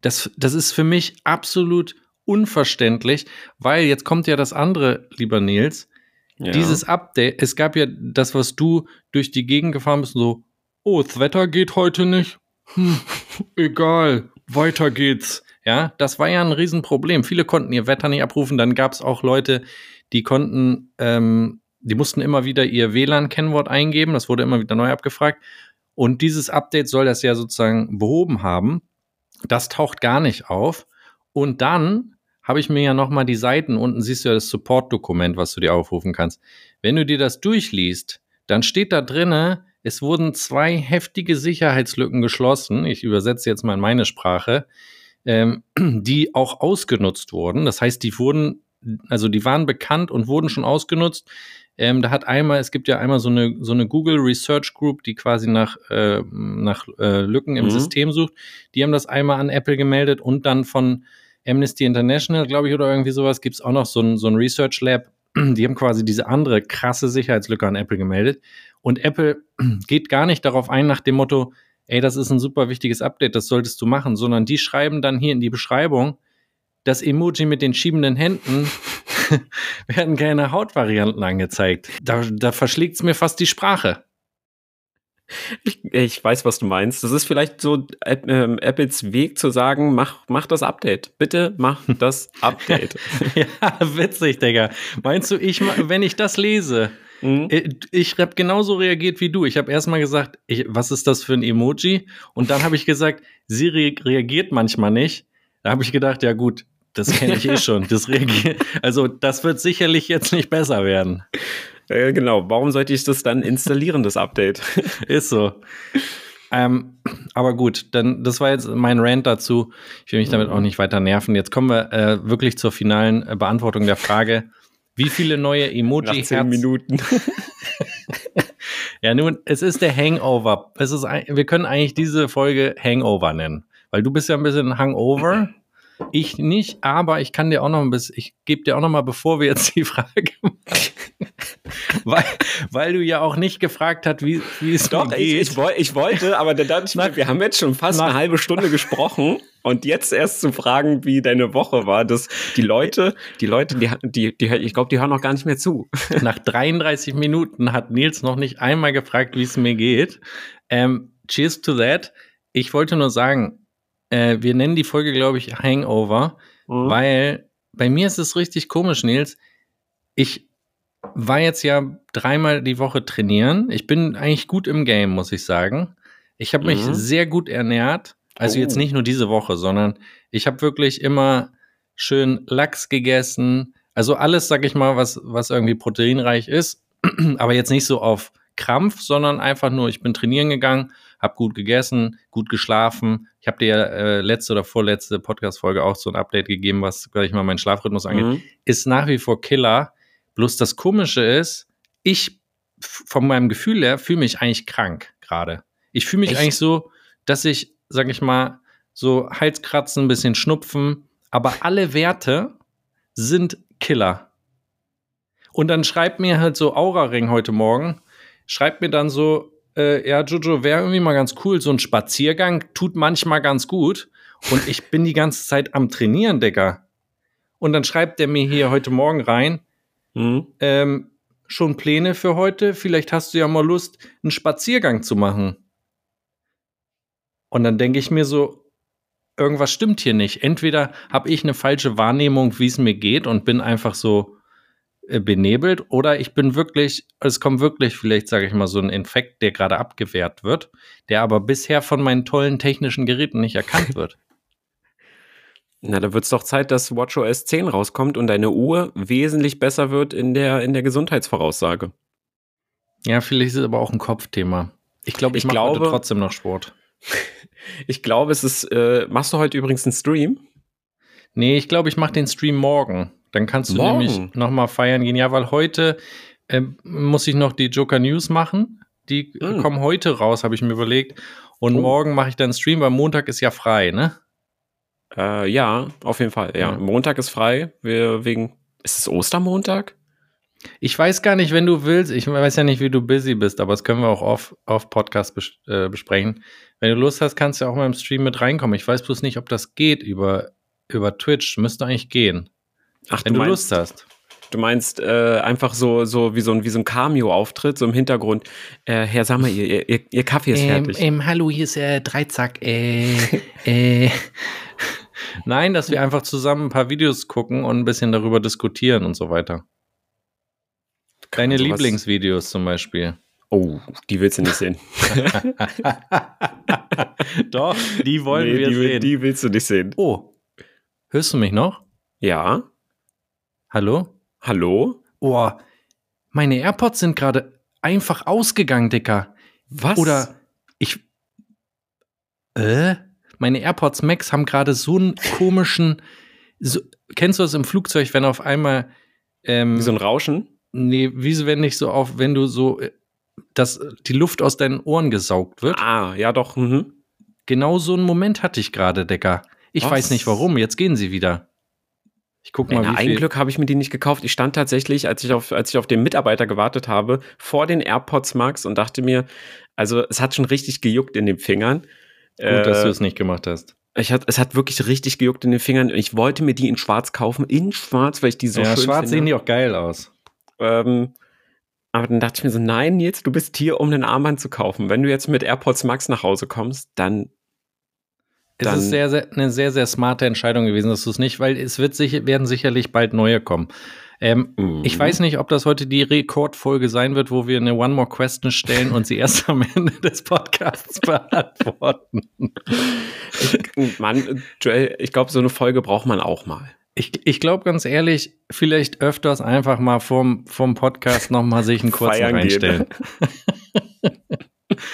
Das, das ist für mich absolut unverständlich, weil jetzt kommt ja das andere, lieber Nils. Ja. Dieses Update, es gab ja das, was du durch die Gegend gefahren bist, so, oh, das Wetter geht heute nicht. Hm, egal, weiter geht's. Ja, das war ja ein Riesenproblem. Viele konnten ihr Wetter nicht abrufen. Dann gab es auch Leute, die konnten, ähm, die mussten immer wieder ihr WLAN-Kennwort eingeben. Das wurde immer wieder neu abgefragt. Und dieses Update soll das ja sozusagen behoben haben. Das taucht gar nicht auf. Und dann habe ich mir ja noch mal die Seiten unten siehst du ja das Support-Dokument, was du dir aufrufen kannst. Wenn du dir das durchliest, dann steht da drinne, es wurden zwei heftige Sicherheitslücken geschlossen. Ich übersetze jetzt mal in meine Sprache, ähm, die auch ausgenutzt wurden. Das heißt, die wurden, also die waren bekannt und wurden schon ausgenutzt. Ähm, da hat einmal, es gibt ja einmal so eine, so eine Google Research Group, die quasi nach, äh, nach äh, Lücken im Mhm. System sucht. Die haben das einmal an Apple gemeldet und dann von Amnesty International, glaube ich, oder irgendwie sowas, gibt es auch noch so ein, so ein Research Lab. Die haben quasi diese andere krasse Sicherheitslücke an Apple gemeldet. Und Apple geht gar nicht darauf ein nach dem Motto, ey, das ist ein super wichtiges Update, das solltest du machen, sondern die schreiben dann hier in die Beschreibung, das Emoji mit den schiebenden Händen werden keine Hautvarianten angezeigt. Da, da verschlägt es mir fast die Sprache. Ich, ich weiß, was du meinst. Das ist vielleicht so ähm, Apples Weg zu sagen, mach, mach das Update. Bitte mach das Update. ja, witzig, Digga. Meinst du, ich, wenn ich das lese, Mhm. Äh, Ich habe genauso reagiert wie du. Ich habe erstmal gesagt, ich, was ist das für ein Emoji? Und dann habe ich gesagt, sie re reagiert manchmal nicht. Da habe ich gedacht, ja gut, das kenne ich eh schon. Das also das wird sicherlich jetzt nicht besser werden. Äh, genau, warum sollte ich das dann installieren, das Update? Ist so. Ähm, aber gut, dann das war jetzt mein Rant dazu. Ich will mich damit auch nicht weiter nerven. Jetzt kommen wir äh, wirklich zur finalen äh, Beantwortung der Frage. Wie viele neue Nach Emoji zehn Minuten. Ja, nun, es ist der Hangover. Es ist, wir können eigentlich diese Folge Hangover nennen, weil du bist ja ein bisschen Hangover. Ich nicht, aber ich kann dir auch noch ein bisschen, ich gebe dir auch noch mal, bevor wir jetzt die Frage machen, weil, weil du ja auch nicht gefragt hast, wie, wie es Doch, mir ich, geht. ich, woll, ich wollte, aber dann dachte ich mir, wir haben jetzt schon fast nach- eine halbe Stunde gesprochen und jetzt erst zu fragen, wie deine Woche war, dass die Leute, die Leute, die, die, die ich glaube, die hören noch gar nicht mehr zu. Nach 33 Minuten hat Nils noch nicht einmal gefragt, wie es mir geht. Ähm, cheers to that. Ich wollte nur sagen, äh, wir nennen die Folge, glaube ich, Hangover. Mhm. Weil bei mir ist es richtig komisch, Nils. Ich war jetzt ja dreimal die Woche trainieren. Ich bin eigentlich gut im Game, muss ich sagen. Ich habe mich Mhm. sehr gut ernährt. Also Oh. jetzt nicht nur diese Woche, sondern ich habe wirklich immer schön Lachs gegessen. Also alles, sag ich mal, was, was irgendwie proteinreich ist. Aber jetzt nicht so auf Krampf, sondern einfach nur, ich bin trainieren gegangen, habe gut gegessen, gut geschlafen. Ich habe dir äh, letzte oder vorletzte Podcast-Folge auch so ein Update gegeben, was, sag ich mal, meinen Schlafrhythmus angeht. Mhm. Ist nach wie vor Killer. Bloß das Komische ist, ich von meinem Gefühl her fühle mich eigentlich krank gerade. Ich fühle mich Echt? eigentlich so, dass ich, sag ich mal, so Halskratzen, ein bisschen Schnupfen, aber alle Werte sind Killer. Und dann schreibt mir halt so Aura-Ring heute Morgen, schreibt mir dann so, äh, ja, Jojo, wäre irgendwie mal ganz cool, so ein Spaziergang tut manchmal ganz gut. Und ich bin die ganze Zeit am Trainieren, Digga. Und dann schreibt er mir hier heute Morgen rein, Mhm. ähm, schon Pläne für heute? Vielleicht hast du ja mal Lust, einen Spaziergang zu machen. Und dann denke ich mir so, irgendwas stimmt hier nicht. Entweder habe ich eine falsche Wahrnehmung, wie es mir geht und bin einfach so benebelt, oder ich bin wirklich, es kommt wirklich vielleicht, sage ich mal, so ein Infekt, der gerade abgewehrt wird, der aber bisher von meinen tollen technischen Geräten nicht erkannt wird. Na, da wird es doch Zeit, dass WatchOS 10 rauskommt und deine Uhr wesentlich besser wird in der, in der Gesundheitsvoraussage. ja, vielleicht ist es aber auch ein Kopfthema. Ich glaube, ich, Ich mache glaube- trotzdem noch Sport. Ich glaube, es ist, äh, machst du heute übrigens einen Stream? Nee, ich glaube, ich mache den Stream morgen. Dann kannst du Morgen? nämlich nochmal feiern gehen. Ja, weil heute ähm, muss ich noch die Joker News machen. Die äh, Mm. kommen heute raus, habe ich mir überlegt. Und Oh. morgen mache ich dann Stream, weil Montag ist ja frei, ne? Äh, ja, auf jeden Fall. Ja, Ja. Montag ist frei. Wir wegen. Ist es Ostermontag? Ich weiß gar nicht, wenn du willst. Ich weiß ja nicht, wie du busy bist, aber das können wir auch auf, auf Podcast bes äh, besprechen. Wenn du Lust hast, kannst du auch mal im Stream mit reinkommen. Ich weiß bloß nicht, ob das geht über, über Twitch. Müsste eigentlich gehen. Ach, Wenn du, meinst, Lust hast. Du meinst äh, einfach so, so wie so ein, wie so ein Cameo-Auftritt, so im Hintergrund. Äh, Herr Sammer, ihr, ihr, ihr Kaffee ist fertig. Ähm, hallo, hier ist äh, Dreizack. Äh, äh. Nein, dass wir einfach zusammen ein paar Videos gucken und ein bisschen darüber diskutieren und so weiter. Deine sowas- Lieblingsvideos zum Beispiel. Oh, die willst du nicht sehen. Doch, die wollen Nee, wir die, sehen. die willst du nicht sehen. oh, hörst du mich noch? Ja? Hallo? Hallo? Oh, meine AirPods sind gerade einfach ausgegangen, Dicker. Was? Oder ich. Äh? Meine AirPods Max haben gerade so einen komischen. So, kennst du das im Flugzeug, wenn auf einmal. Ähm, wie so ein Rauschen? nee, wie so, wenn nicht so auf, wenn du so. äh, Dass die Luft aus deinen Ohren gesaugt wird. Ah, ja doch. Mhm. Genau so einen Moment hatte ich gerade, Decker. Ich Was? weiß nicht warum. Jetzt gehen sie wieder. Ich guck mal, Na, wie ein. Glück habe ich mir die nicht gekauft. Ich stand tatsächlich, als ich, auf, als ich auf den Mitarbeiter gewartet habe, vor den AirPods Max und dachte mir, also es hat schon richtig gejuckt in den Fingern. Gut, dass Äh, du es nicht gemacht hast. ich hat, es hat wirklich richtig gejuckt in den Fingern. Ich wollte mir die in schwarz kaufen, in schwarz, weil ich die so ja, schön schwarz sehen finde. die auch geil aus. Ähm, aber dann dachte ich mir so, nein, Nils, du bist hier, um einen Armband zu kaufen. Wenn du jetzt mit AirPods Max nach Hause kommst, dann Es Dann- ist sehr, sehr, eine sehr, sehr smarte Entscheidung gewesen, dass du es nicht, weil es wird sicher, werden sicherlich bald neue kommen. Ähm, Mhm. Ich weiß nicht, ob das heute die Rekordfolge sein wird, wo wir eine One More Question stellen und sie erst am Ende des Podcasts beantworten. Mann, Joel, ich glaube, so eine Folge braucht man auch mal. Ich, ich glaube ganz ehrlich, vielleicht öfters einfach mal vom, vom Podcast nochmal sich einen kurzen Feiern reinstellen.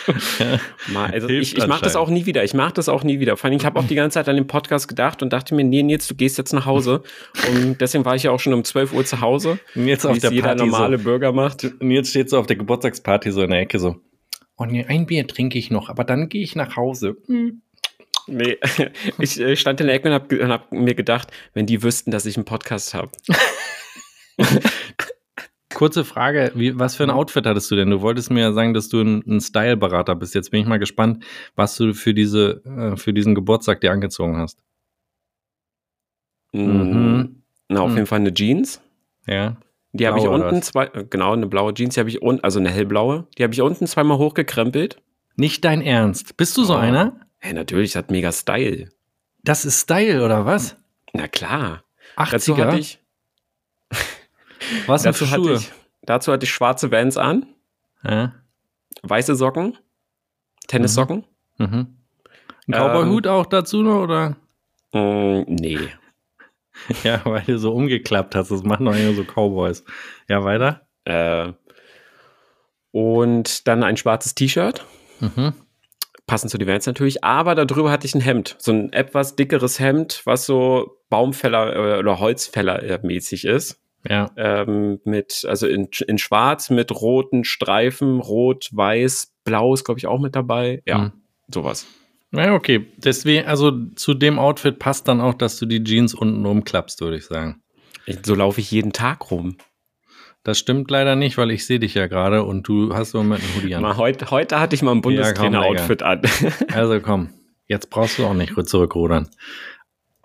Mal, also Hilft ich ich mache das auch nie wieder. Ich mache das auch nie wieder. Vor allem, ich habe auch die ganze Zeit an den Podcast gedacht und dachte mir, nee, Nils, du gehst jetzt nach Hause. Und deswegen war ich ja auch schon um 12 Uhr zu Hause, Und jetzt wie auf der jeder Party normale so. Bürger macht. Und jetzt steht so auf der Geburtstagsparty so in der Ecke so. Und ein Bier trinke ich noch, aber dann gehe ich nach Hause. Hm. Nee, ich äh, stand in der Ecke und habe und hab mir gedacht, wenn die wüssten, dass ich einen Podcast habe. Kurze Frage, wie, was für ein Outfit hattest du denn? Du wolltest mir ja sagen, dass du ein, ein Style-Berater bist. Jetzt bin ich mal gespannt, was du für, diese, äh, für diesen Geburtstag dir angezogen hast. Mhm. Na, auf Mhm. jeden Fall eine Jeans. Ja. Die habe ich unten zwei, äh, genau, eine blaue Jeans, die habe ich unten, also eine hellblaue, die habe ich unten zweimal hochgekrempelt. Nicht dein Ernst. Bist du so Oh. einer? Hey, natürlich, das hat mega Style. Das ist Style, oder was? Na klar. Dazu 80er? hatte ich, was denn für dazu hatte Schuhe? ich, dazu hatte ich schwarze Vans an, ja. weiße Socken, Tennissocken. mhm. Ein Cowboy-Hut auch dazu noch, oder? Mm, nee. Ja, weil du so umgeklappt hast. Das machen doch immer so Cowboys. Ja, weiter? Äh, und dann ein schwarzes T-Shirt, Mhm. passend zu den Vans natürlich, aber darüber hatte ich ein Hemd, so ein etwas dickeres Hemd, was so Baumfäller äh, oder Holzfäller äh, mäßig ist. Ja. ähm, mit, also in, in schwarz mit roten Streifen, rot, weiß, blau ist, glaube ich, auch mit dabei. Ja, Mhm. sowas. Na okay, deswegen, also zu dem Outfit passt dann auch, dass du die Jeans unten umklappst, würde ich sagen. So laufe ich jeden Tag rum. Das stimmt leider nicht, weil ich sehe dich ja gerade und du hast im Moment einen Hoodie an. Mal heute, heute hatte ich mal ein Bundestrainer-Outfit an. Also komm, jetzt brauchst du auch nicht zurückrudern.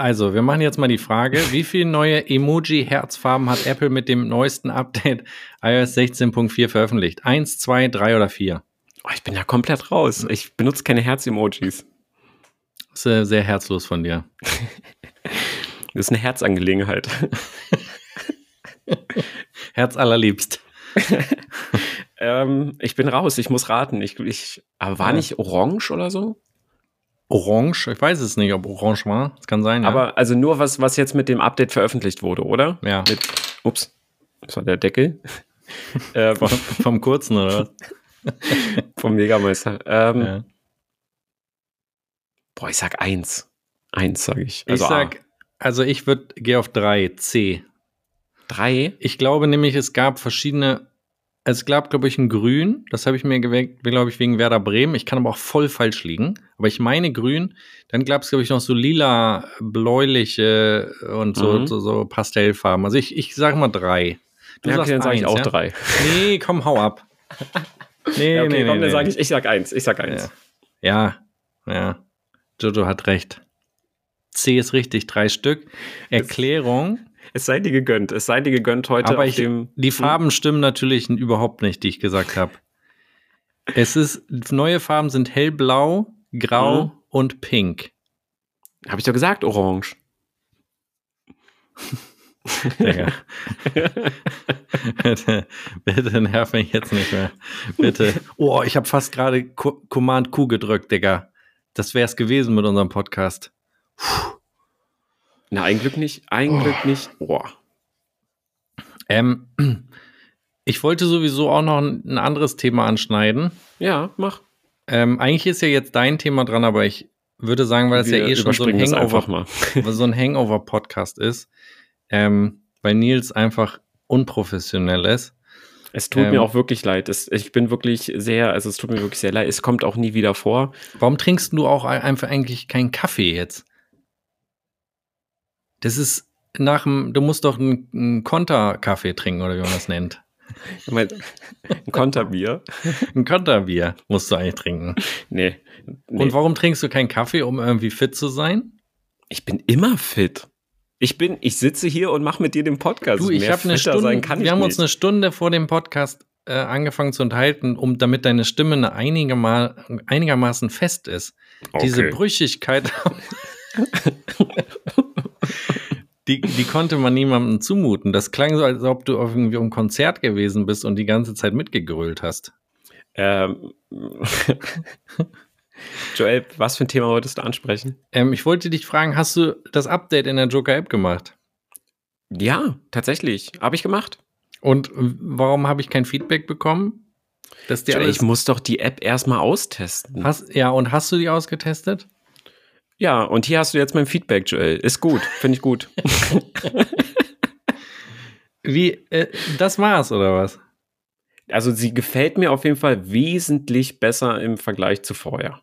Also, wir machen jetzt mal die Frage, wie viele neue Emoji-Herzfarben hat Apple mit dem neuesten Update iOS 16.4 veröffentlicht? Eins, zwei, drei oder vier? Oh, ich bin ja komplett raus. Ich benutze keine Herz-Emojis. Das ist äh, sehr herzlos von dir. Das ist eine Herzangelegenheit. Herz allerliebst. ähm, ich bin raus, ich muss raten. Ich, ich, aber war Ja. nicht orange oder so? Orange, ich weiß es nicht, ob orange war. Das kann sein, ja. Aber also nur was, was jetzt mit dem Update veröffentlicht wurde, oder? ja, Mit, ups, das war der Deckel. äh, vom, vom kurzen oder was? vom Megameister. Ähm, Ja. Boah, ich sag eins. Eins, sag ich. Also ich sag, also ich würde, gehe auf drei, C. A. drei. Ich glaube nämlich, es gab verschiedene, es gab, glaube ich, ein Grün, das habe ich mir gewählt, glaube ich, wegen Werder Bremen. Ich kann aber auch voll falsch liegen. Aber ich meine Grün. Dann gab es, glaube ich, noch so lila, bläuliche und so, Mhm. so, so Pastellfarben. Also ich, ich sage mal drei. Du ja, sagst okay, dann sage ich auch ja? drei. Nee, komm, hau ab. Nee, Ja, okay, nee, komm, nee, dann nee. sage ich, ich sag eins. Ich sag eins. Ja, ja. Jojo hat recht. C ist richtig, drei Stück. Erklärung. Es sei dir gegönnt. Es sei dir gegönnt heute Aber ich, die Farben stimmen natürlich überhaupt nicht, die ich gesagt habe. Es ist, neue Farben sind hellblau, grau Mhm. und pink. Habe ich doch gesagt, orange. Digga. bitte, bitte nerv mich jetzt nicht mehr. Bitte. Oh, ich habe fast gerade Co- Command Q gedrückt, Digga. Das wär's gewesen mit unserem Podcast. Na, ein Glück nicht. Ein Glück nicht. Boah. Ähm, ich wollte sowieso auch noch ein, anderes Thema anschneiden. Ja, mach. Ähm, eigentlich ist ja jetzt dein Thema dran, aber ich würde sagen, weil es ja eh schon so ein Hangover, so ein Hangover-Podcast ist, ähm, weil Nils einfach unprofessionell ist. Es tut Ähm, mir auch wirklich leid. Es, ich bin wirklich sehr, also es tut mir wirklich sehr leid. Es kommt auch nie wieder vor. Warum trinkst du auch ein- einfach eigentlich keinen Kaffee jetzt? Das ist nach dem, du musst doch einen, einen Konterkaffee trinken oder wie man das nennt. Ich mein, Ein Konterbier. Ein Konterbier musst du eigentlich trinken. Nee. nee. Und warum trinkst du keinen Kaffee, um irgendwie fit zu sein? Ich bin immer fit. Ich bin, ich sitze hier und mache mit dir den Podcast. Du, ich habe eine Stunde, sein kann wir haben nicht. uns eine Stunde vor dem Podcast äh, angefangen zu unterhalten, um damit deine Stimme eine einigema, einigermaßen fest ist. Diese Okay. Brüchigkeit, die, die konnte man niemandem zumuten. Das klang so, als ob du irgendwie um Konzert gewesen bist und die ganze Zeit mitgegrölt hast. Ähm, Joel, was für ein Thema wolltest du ansprechen? Ähm, ich wollte dich fragen, hast du das Update in der Joker-App gemacht? Ja, tatsächlich. Habe ich gemacht. Und warum habe ich kein Feedback bekommen? Dass dir Joel, ich muss doch die App erstmal austesten. hast, ja, und hast du die ausgetestet? Ja, und hier hast du jetzt mein Feedback, Joel. Ist gut, finde ich gut. Wie, äh, das war's, oder was? Also sie gefällt mir auf jeden Fall wesentlich besser im Vergleich zu vorher.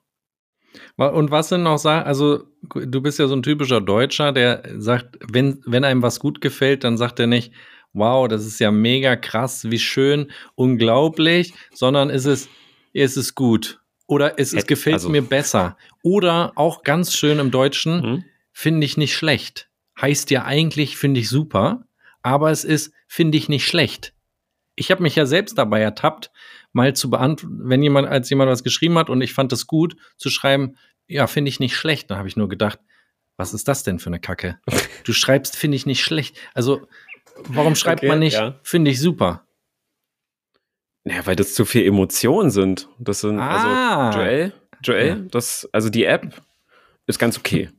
Und was sind noch Sachen, also du bist ja so ein typischer Deutscher, der sagt, wenn, wenn einem was gut gefällt, dann sagt er nicht, wow, das ist ja mega krass, wie schön, unglaublich, sondern ist es, ist es gut. Oder es, es gefällt also- mir besser. Oder auch ganz schön im Deutschen, Hm? finde ich nicht schlecht. Heißt ja eigentlich, finde ich super, aber es ist, finde ich nicht schlecht. Ich habe mich ja selbst dabei ertappt, mal zu beantworten, wenn jemand, als jemand was geschrieben hat und ich fand das gut, zu schreiben, ja, finde ich nicht schlecht. Dann habe ich nur gedacht, was ist das denn für eine Kacke? Du schreibst, finde ich nicht schlecht. Also, warum schreibt Okay, man nicht, ja. finde ich super? Naja, weil das zu viel Emotionen sind. Das sind, Ah. also, Joel, Joel, Ja. das, also die App ist ganz okay.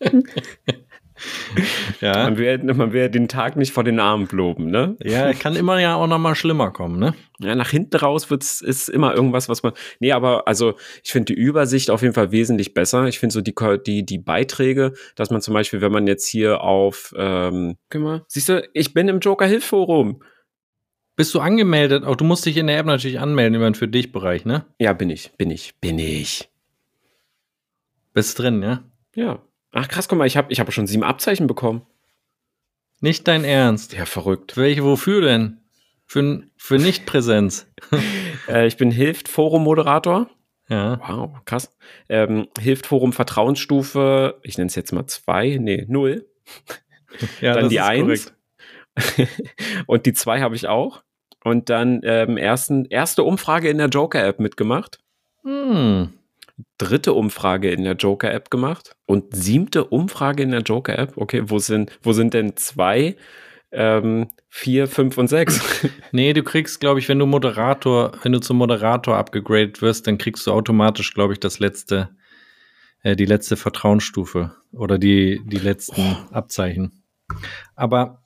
Ja. Man, will, man will den Tag nicht vor den Armen loben, ne? Ja, kann immer ja auch noch mal schlimmer kommen, ne? Ja, nach hinten raus wird's, ist immer irgendwas, was man. Nee, aber also ich finde die Übersicht auf jeden Fall wesentlich besser. Ich finde so die, die, die Beiträge, dass man zum Beispiel, wenn man jetzt hier auf, ähm, guck mal, siehst du, ich bin im Joker-Hilf-Forum. Bist du angemeldet? Auch du musst dich in der App natürlich anmelden über den Für dich-Bereich, ne? Ja, bin ich, bin ich, bin ich. Bist drin, ja? Ja. Ach krass, guck mal, ich habe ich hab schon sieben Abzeichen bekommen. Nicht dein Ernst. Ja, verrückt. Welche, wofür denn? Für, für Nichtpräsenz. Äh, ich bin Hilft-Forum-Moderator. ja. Wow, krass. Ähm, Hilft-Forum Vertrauensstufe, ich nenne es jetzt mal zwei, nee, null. ja dann das die ist eins. Und die zwei habe ich auch. Und dann ähm, ersten, erste Umfrage in der Joker-App mitgemacht. Hm. dritte Umfrage in der Joker-App gemacht und siebte Umfrage in der Joker-App. Okay, wo sind, wo sind denn zwei, ähm, vier, fünf und sechs? Nee, du kriegst, glaube ich, wenn du Moderator, wenn du zum Moderator abgegradet wirst, dann kriegst du automatisch, glaube ich, das letzte, äh, die letzte Vertrauensstufe oder die, die letzten Abzeichen. Aber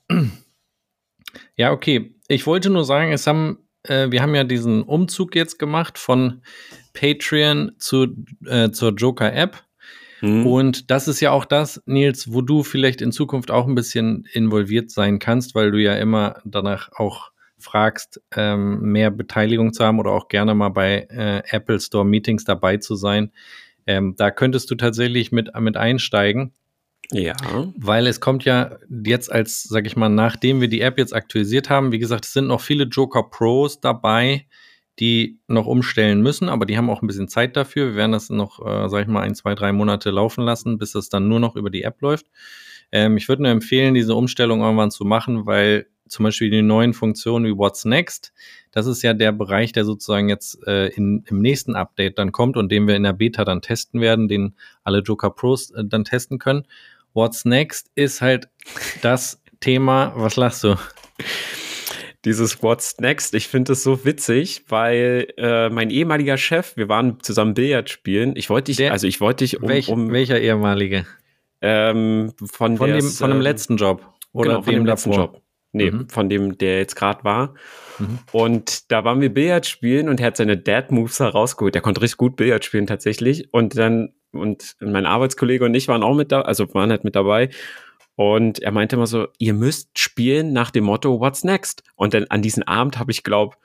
ja, okay. Ich wollte nur sagen, es haben, äh, wir haben ja diesen Umzug jetzt gemacht von Patreon zu, äh, zur Joker-App. Hm. Und das ist ja auch das, Nils, wo du vielleicht in Zukunft auch ein bisschen involviert sein kannst, weil du ja immer danach auch fragst, ähm, mehr Beteiligung zu haben oder auch gerne mal bei äh, Apple Store Meetings dabei zu sein. Ähm, da könntest du tatsächlich mit, mit einsteigen, ja. weil es kommt ja jetzt als, sag ich mal, nachdem wir die App jetzt aktualisiert haben, wie gesagt, es sind noch viele Joker Pros dabei, die noch umstellen müssen, aber die haben auch ein bisschen Zeit dafür. Wir werden das noch, äh, sag ich mal, ein, zwei, drei Monate laufen lassen, bis das dann nur noch über die App läuft. Ähm, ich würde nur empfehlen, diese Umstellung irgendwann zu machen, weil zum Beispiel die neuen Funktionen wie What's Next, das ist ja der Bereich, der sozusagen jetzt äh, in, im nächsten Update dann kommt und den wir in der Beta dann testen werden, den alle Joker Pros äh, dann testen können. What's Next ist halt das Thema, was lachst du? Dieses What's Next, ich finde es so witzig, weil äh, mein ehemaliger Chef, wir waren zusammen Billard spielen. Ich wollte dich, Der- also ich wollte dich um, Welch, um welcher ehemalige? ähm, von, Von dem, von dem ähm, letzten Job. Oder genau, von dem letzten davor? Job. Nee, Mhm. von dem, der jetzt gerade war. Mhm. Und da waren wir Billard spielen und er hat seine Dad-Moves herausgeholt. Der konnte richtig gut Billard spielen tatsächlich. Und dann, und mein Arbeitskollege und ich waren auch mit da, also waren halt mit dabei. Und er meinte immer so, ihr müsst spielen nach dem Motto, what's next? Und dann an diesem Abend habe ich, glaube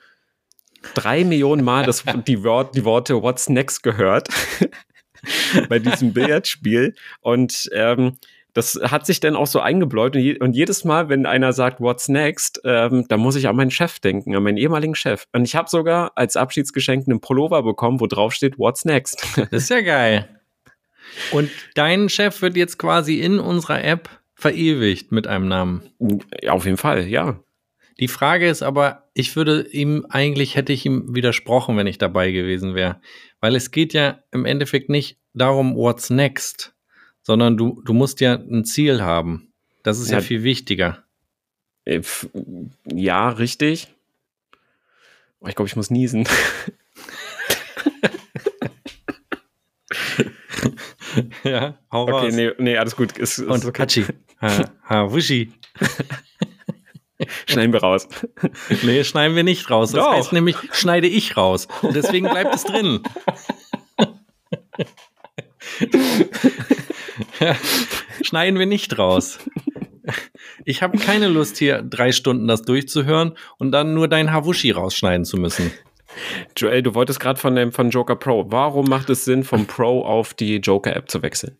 drei Millionen Mal das, die, Wort, die Worte what's next gehört. bei diesem Billardspiel. Und ähm, das hat sich dann auch so eingebläut. Und, je, und jedes Mal, wenn einer sagt, what's next, ähm, da muss ich an meinen Chef denken, an meinen ehemaligen Chef. Und ich habe sogar als Abschiedsgeschenk einen Pullover bekommen, wo drauf steht, what's next. Das ist ja geil. Und dein Chef wird jetzt quasi in unserer App verewigt mit einem Namen. auf jeden Fall, ja. Die Frage ist aber, ich würde ihm eigentlich hätte ich ihm widersprochen, wenn ich dabei gewesen wäre, weil es geht ja im Endeffekt nicht darum, what's next, sondern du du musst ja ein Ziel haben. Das ist ja, Ja. viel wichtiger. Äh, Ja, richtig. Oh, ich glaube, ich muss niesen. ja, hau Okay, nee, nee, alles gut. Ist, ist Und okay. Hachi. Ha, ha, Wushi. Schneiden wir raus. Nee, schneiden wir nicht raus. Das Doch. heißt nämlich, schneide ich raus. Und deswegen bleibt es drin. Ja, schneiden wir nicht raus. Ich habe keine Lust, hier drei Stunden das durchzuhören und dann nur dein Hawushi rausschneiden zu müssen. Joel, du wolltest gerade von dem von Joker Pro. Warum macht es Sinn, vom Pro auf die Joker-App zu wechseln?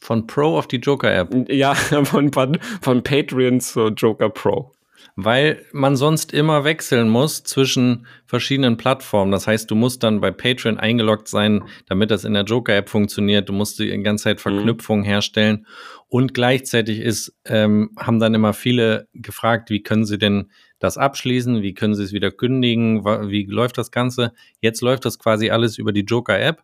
Von Pro auf die Joker-App. Ja, von, von, Patreon zu Joker Pro. Weil man sonst immer wechseln muss zwischen verschiedenen Plattformen. Das heißt, du musst dann bei Patreon eingeloggt sein, damit das in der Joker-App funktioniert. Du musst die ganze Zeit Verknüpfungen herstellen. Und gleichzeitig ist, ähm, haben dann immer viele gefragt, wie können sie denn das abschließen? Wie können sie es wieder kündigen? Wie läuft das Ganze? Jetzt läuft das quasi alles über die Joker-App.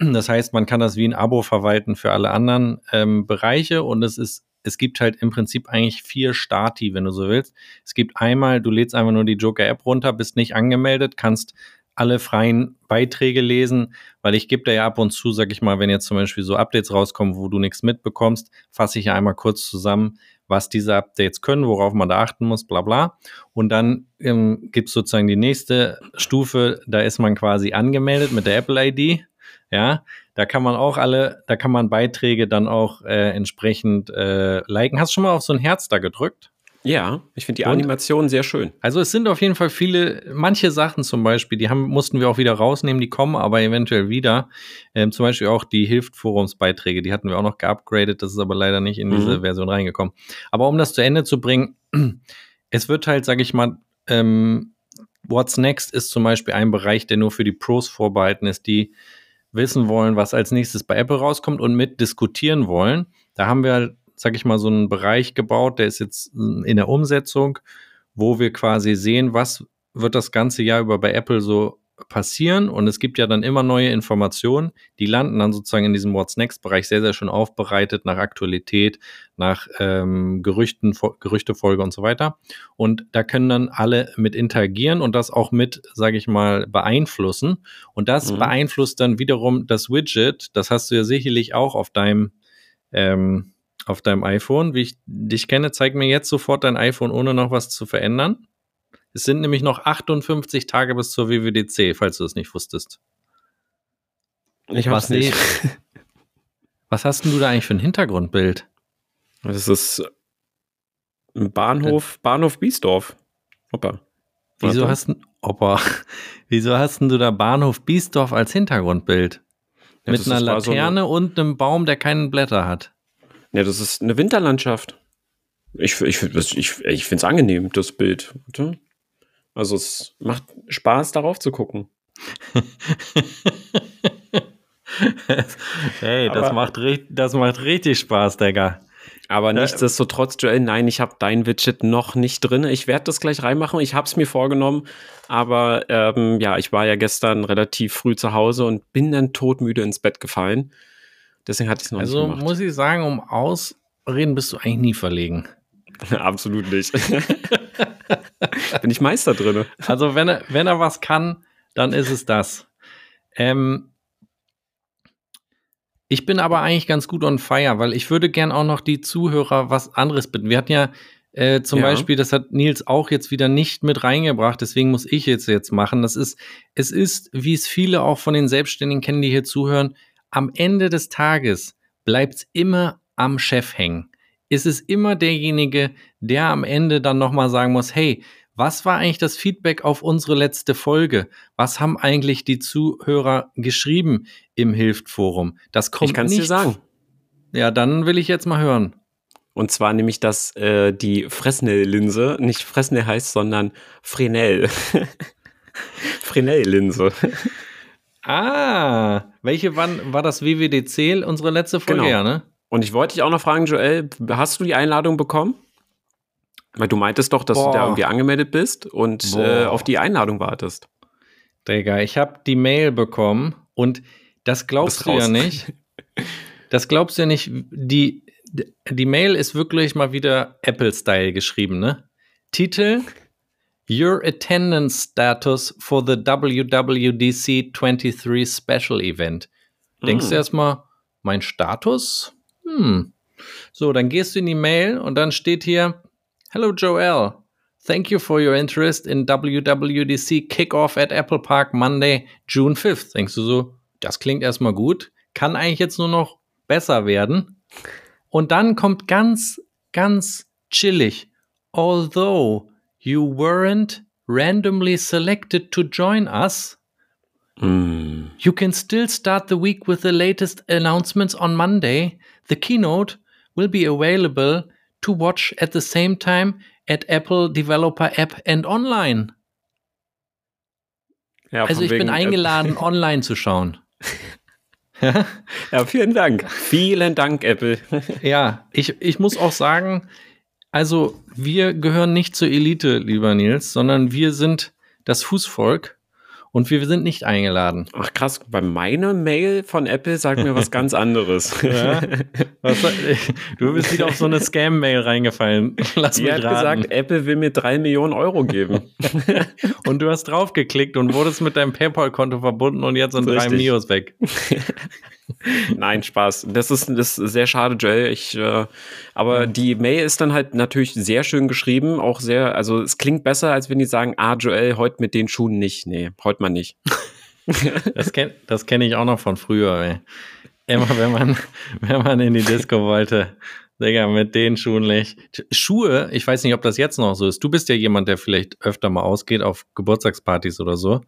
Das heißt, man kann das wie ein Abo verwalten für alle anderen ähm, Bereiche und es ist, es gibt halt im Prinzip eigentlich vier Stati, wenn du so willst. Es gibt einmal, du lädst einfach nur die Joker-App runter, bist nicht angemeldet, kannst alle freien Beiträge lesen, weil ich gebe da ja ab und zu, sag ich mal, wenn jetzt zum Beispiel so Updates rauskommen, wo du nichts mitbekommst, fasse ich ja einmal kurz zusammen, was diese Updates können, worauf man da achten muss, bla bla. Und dann ähm, gibt es sozusagen die nächste Stufe, da ist man quasi angemeldet mit der Apple-ID. Ja, da kann man auch alle, da kann man Beiträge dann auch äh, entsprechend äh, liken. Hast du schon mal auf so ein Herz da gedrückt? Ja, ich finde die Animation sehr schön. Also es sind auf jeden Fall viele, manche Sachen zum Beispiel, die haben, mussten wir auch wieder rausnehmen, die kommen aber eventuell wieder. Ähm, zum Beispiel auch die Hilft-Forumsbeiträge, die hatten wir auch noch geupgradet, das ist aber leider nicht in diese Mhm. Version reingekommen. Aber um das zu Ende zu bringen, es wird halt, sage ich mal, ähm, What's Next ist zum Beispiel ein Bereich, der nur für die Pros vorbehalten ist, die wissen wollen, was als nächstes bei Apple rauskommt und mit diskutieren wollen. Da haben wir, sag ich mal, so einen Bereich gebaut, der ist jetzt in der Umsetzung, wo wir quasi sehen, was wird das ganze Jahr über bei Apple so passieren. Und es gibt ja dann immer neue Informationen, die landen dann sozusagen in diesem What's Next-Bereich sehr, sehr schön aufbereitet nach Aktualität, nach ähm, Gerüchten, Fo- Gerüchtefolge und so weiter. Und da können dann alle mit interagieren und das auch mit, sage ich mal, beeinflussen. Und das Mhm. beeinflusst dann wiederum das Widget. Das hast du ja sicherlich auch auf deinem, ähm, auf deinem iPhone. Wie ich dich kenne, zeig mir jetzt sofort dein iPhone, ohne noch was zu verändern. Es sind nämlich noch 58 Tage bis zur WWDC, falls du es nicht wusstest. Ich hab's nicht. Was hast denn du da eigentlich für ein Hintergrundbild? Das ist ein Bahnhof, Bahnhof Biesdorf. Hoppa. Wieso Warte. hast, du, Opa, wieso hast denn du da Bahnhof Biesdorf als Hintergrundbild? Ja, Mit einer war so eine- Laterne und einem Baum, der keine Blätter hat. Ja, das ist eine Winterlandschaft. Ich, ich, ich, ich, finde es angenehm, das Bild. Also es macht Spaß, darauf zu gucken. hey, das Aber- macht, das macht richtig Spaß, Digga. Aber Ja. nichtsdestotrotz, Joel, nein, ich habe dein Widget noch nicht drin. Ich werde das gleich reinmachen. Ich habe es mir vorgenommen. Aber ähm, ja, ich war ja gestern relativ früh zu Hause und bin dann todmüde ins Bett gefallen. Deswegen hatte ich es noch Also nicht gemacht. muss ich sagen, um Ausreden bist du eigentlich nie verlegen. Absolut nicht. bin ich Meister drin. Also wenn er, wenn er was kann, dann ist es das. Ähm, ich bin aber eigentlich ganz gut on fire, weil ich würde gern auch noch die Zuhörer was anderes bitten. Wir hatten ja äh, zum Ja. Beispiel, das hat Nils auch jetzt wieder nicht mit reingebracht, deswegen muss ich jetzt jetzt machen. Das ist, es ist, wie es viele auch von den Selbstständigen kennen, die hier zuhören, am Ende des Tages bleibt es immer am Chef hängen. Es ist immer derjenige, der am Ende dann nochmal sagen muss, hey, was war eigentlich das Feedback auf unsere letzte Folge? Was haben eigentlich die Zuhörer geschrieben im Hilft-Forum? Das kommt Ich kann es nicht. dir sagen. Ja, dann will ich jetzt mal hören. Und zwar nämlich, dass äh, die Fresnel-Linse nicht Fresnel heißt, sondern Fresnel. Fresnel-Linse. Ah, welche wann war das WWDC, unsere letzte Folge, Genau. ja, ne? Und ich wollte dich auch noch fragen, Joel, hast du die Einladung bekommen? Weil du meintest doch, dass Boah. du da irgendwie angemeldet bist und äh, auf die Einladung wartest. Digga, ich habe die Mail bekommen und das glaubst Bist du ja nicht. Das glaubst du ja nicht. Die, die Mail ist wirklich mal wieder Apple-Style geschrieben, ne? Titel: Your attendance status for the WWDC 23 Special Event. Denkst Hm. du erstmal, mein Status? Hm. So, dann gehst du in die Mail und dann steht hier: Hello Joel, thank you for your interest in WWDC Kickoff at Apple Park Monday, June 5th. Denkst du so, das klingt erstmal gut, kann eigentlich jetzt nur noch besser werden. Und dann kommt ganz, ganz chillig, although you weren't randomly selected to join us, Hm. You can still start the week with the latest announcements on Monday. The keynote will be available to watch at the same time at Apple Developer App and online. Ja, Also ich bin äh, eingeladen, online zu schauen. Ja, vielen Dank. Vielen Dank, Apple. Ja, ich, ich muss auch sagen, also wir gehören nicht zur Elite, lieber Nils, sondern wir sind das Fußvolk und wir sind nicht eingeladen. Ach krass, bei meiner Mail von Apple sagt mir was ganz anderes. Ja? Was, du bist wieder auf so eine Scam-Mail reingefallen. Lass Die mich hat raten. gesagt, Apple will mir drei Millionen Euro geben. Und du hast draufgeklickt und wurdest mit deinem PayPal-Konto verbunden und jetzt sind drei Richtig. Mios weg. Nein, Spaß. Das ist, das ist sehr schade, Joel. Ich, äh, aber die Mail ist dann halt natürlich sehr schön geschrieben, auch sehr, also es klingt besser, als wenn die sagen, ah, Joel, heute mit den Schuhen nicht. Nee, heute mal nicht. Das kenne das kenn ich auch noch von früher. Ey. Immer wenn man, wenn man in die Disco wollte, Digga, mit den Schuhen nicht. Schuhe, ich weiß nicht, ob das jetzt noch so ist. Du bist ja jemand, der vielleicht öfter mal ausgeht auf Geburtstagspartys oder so.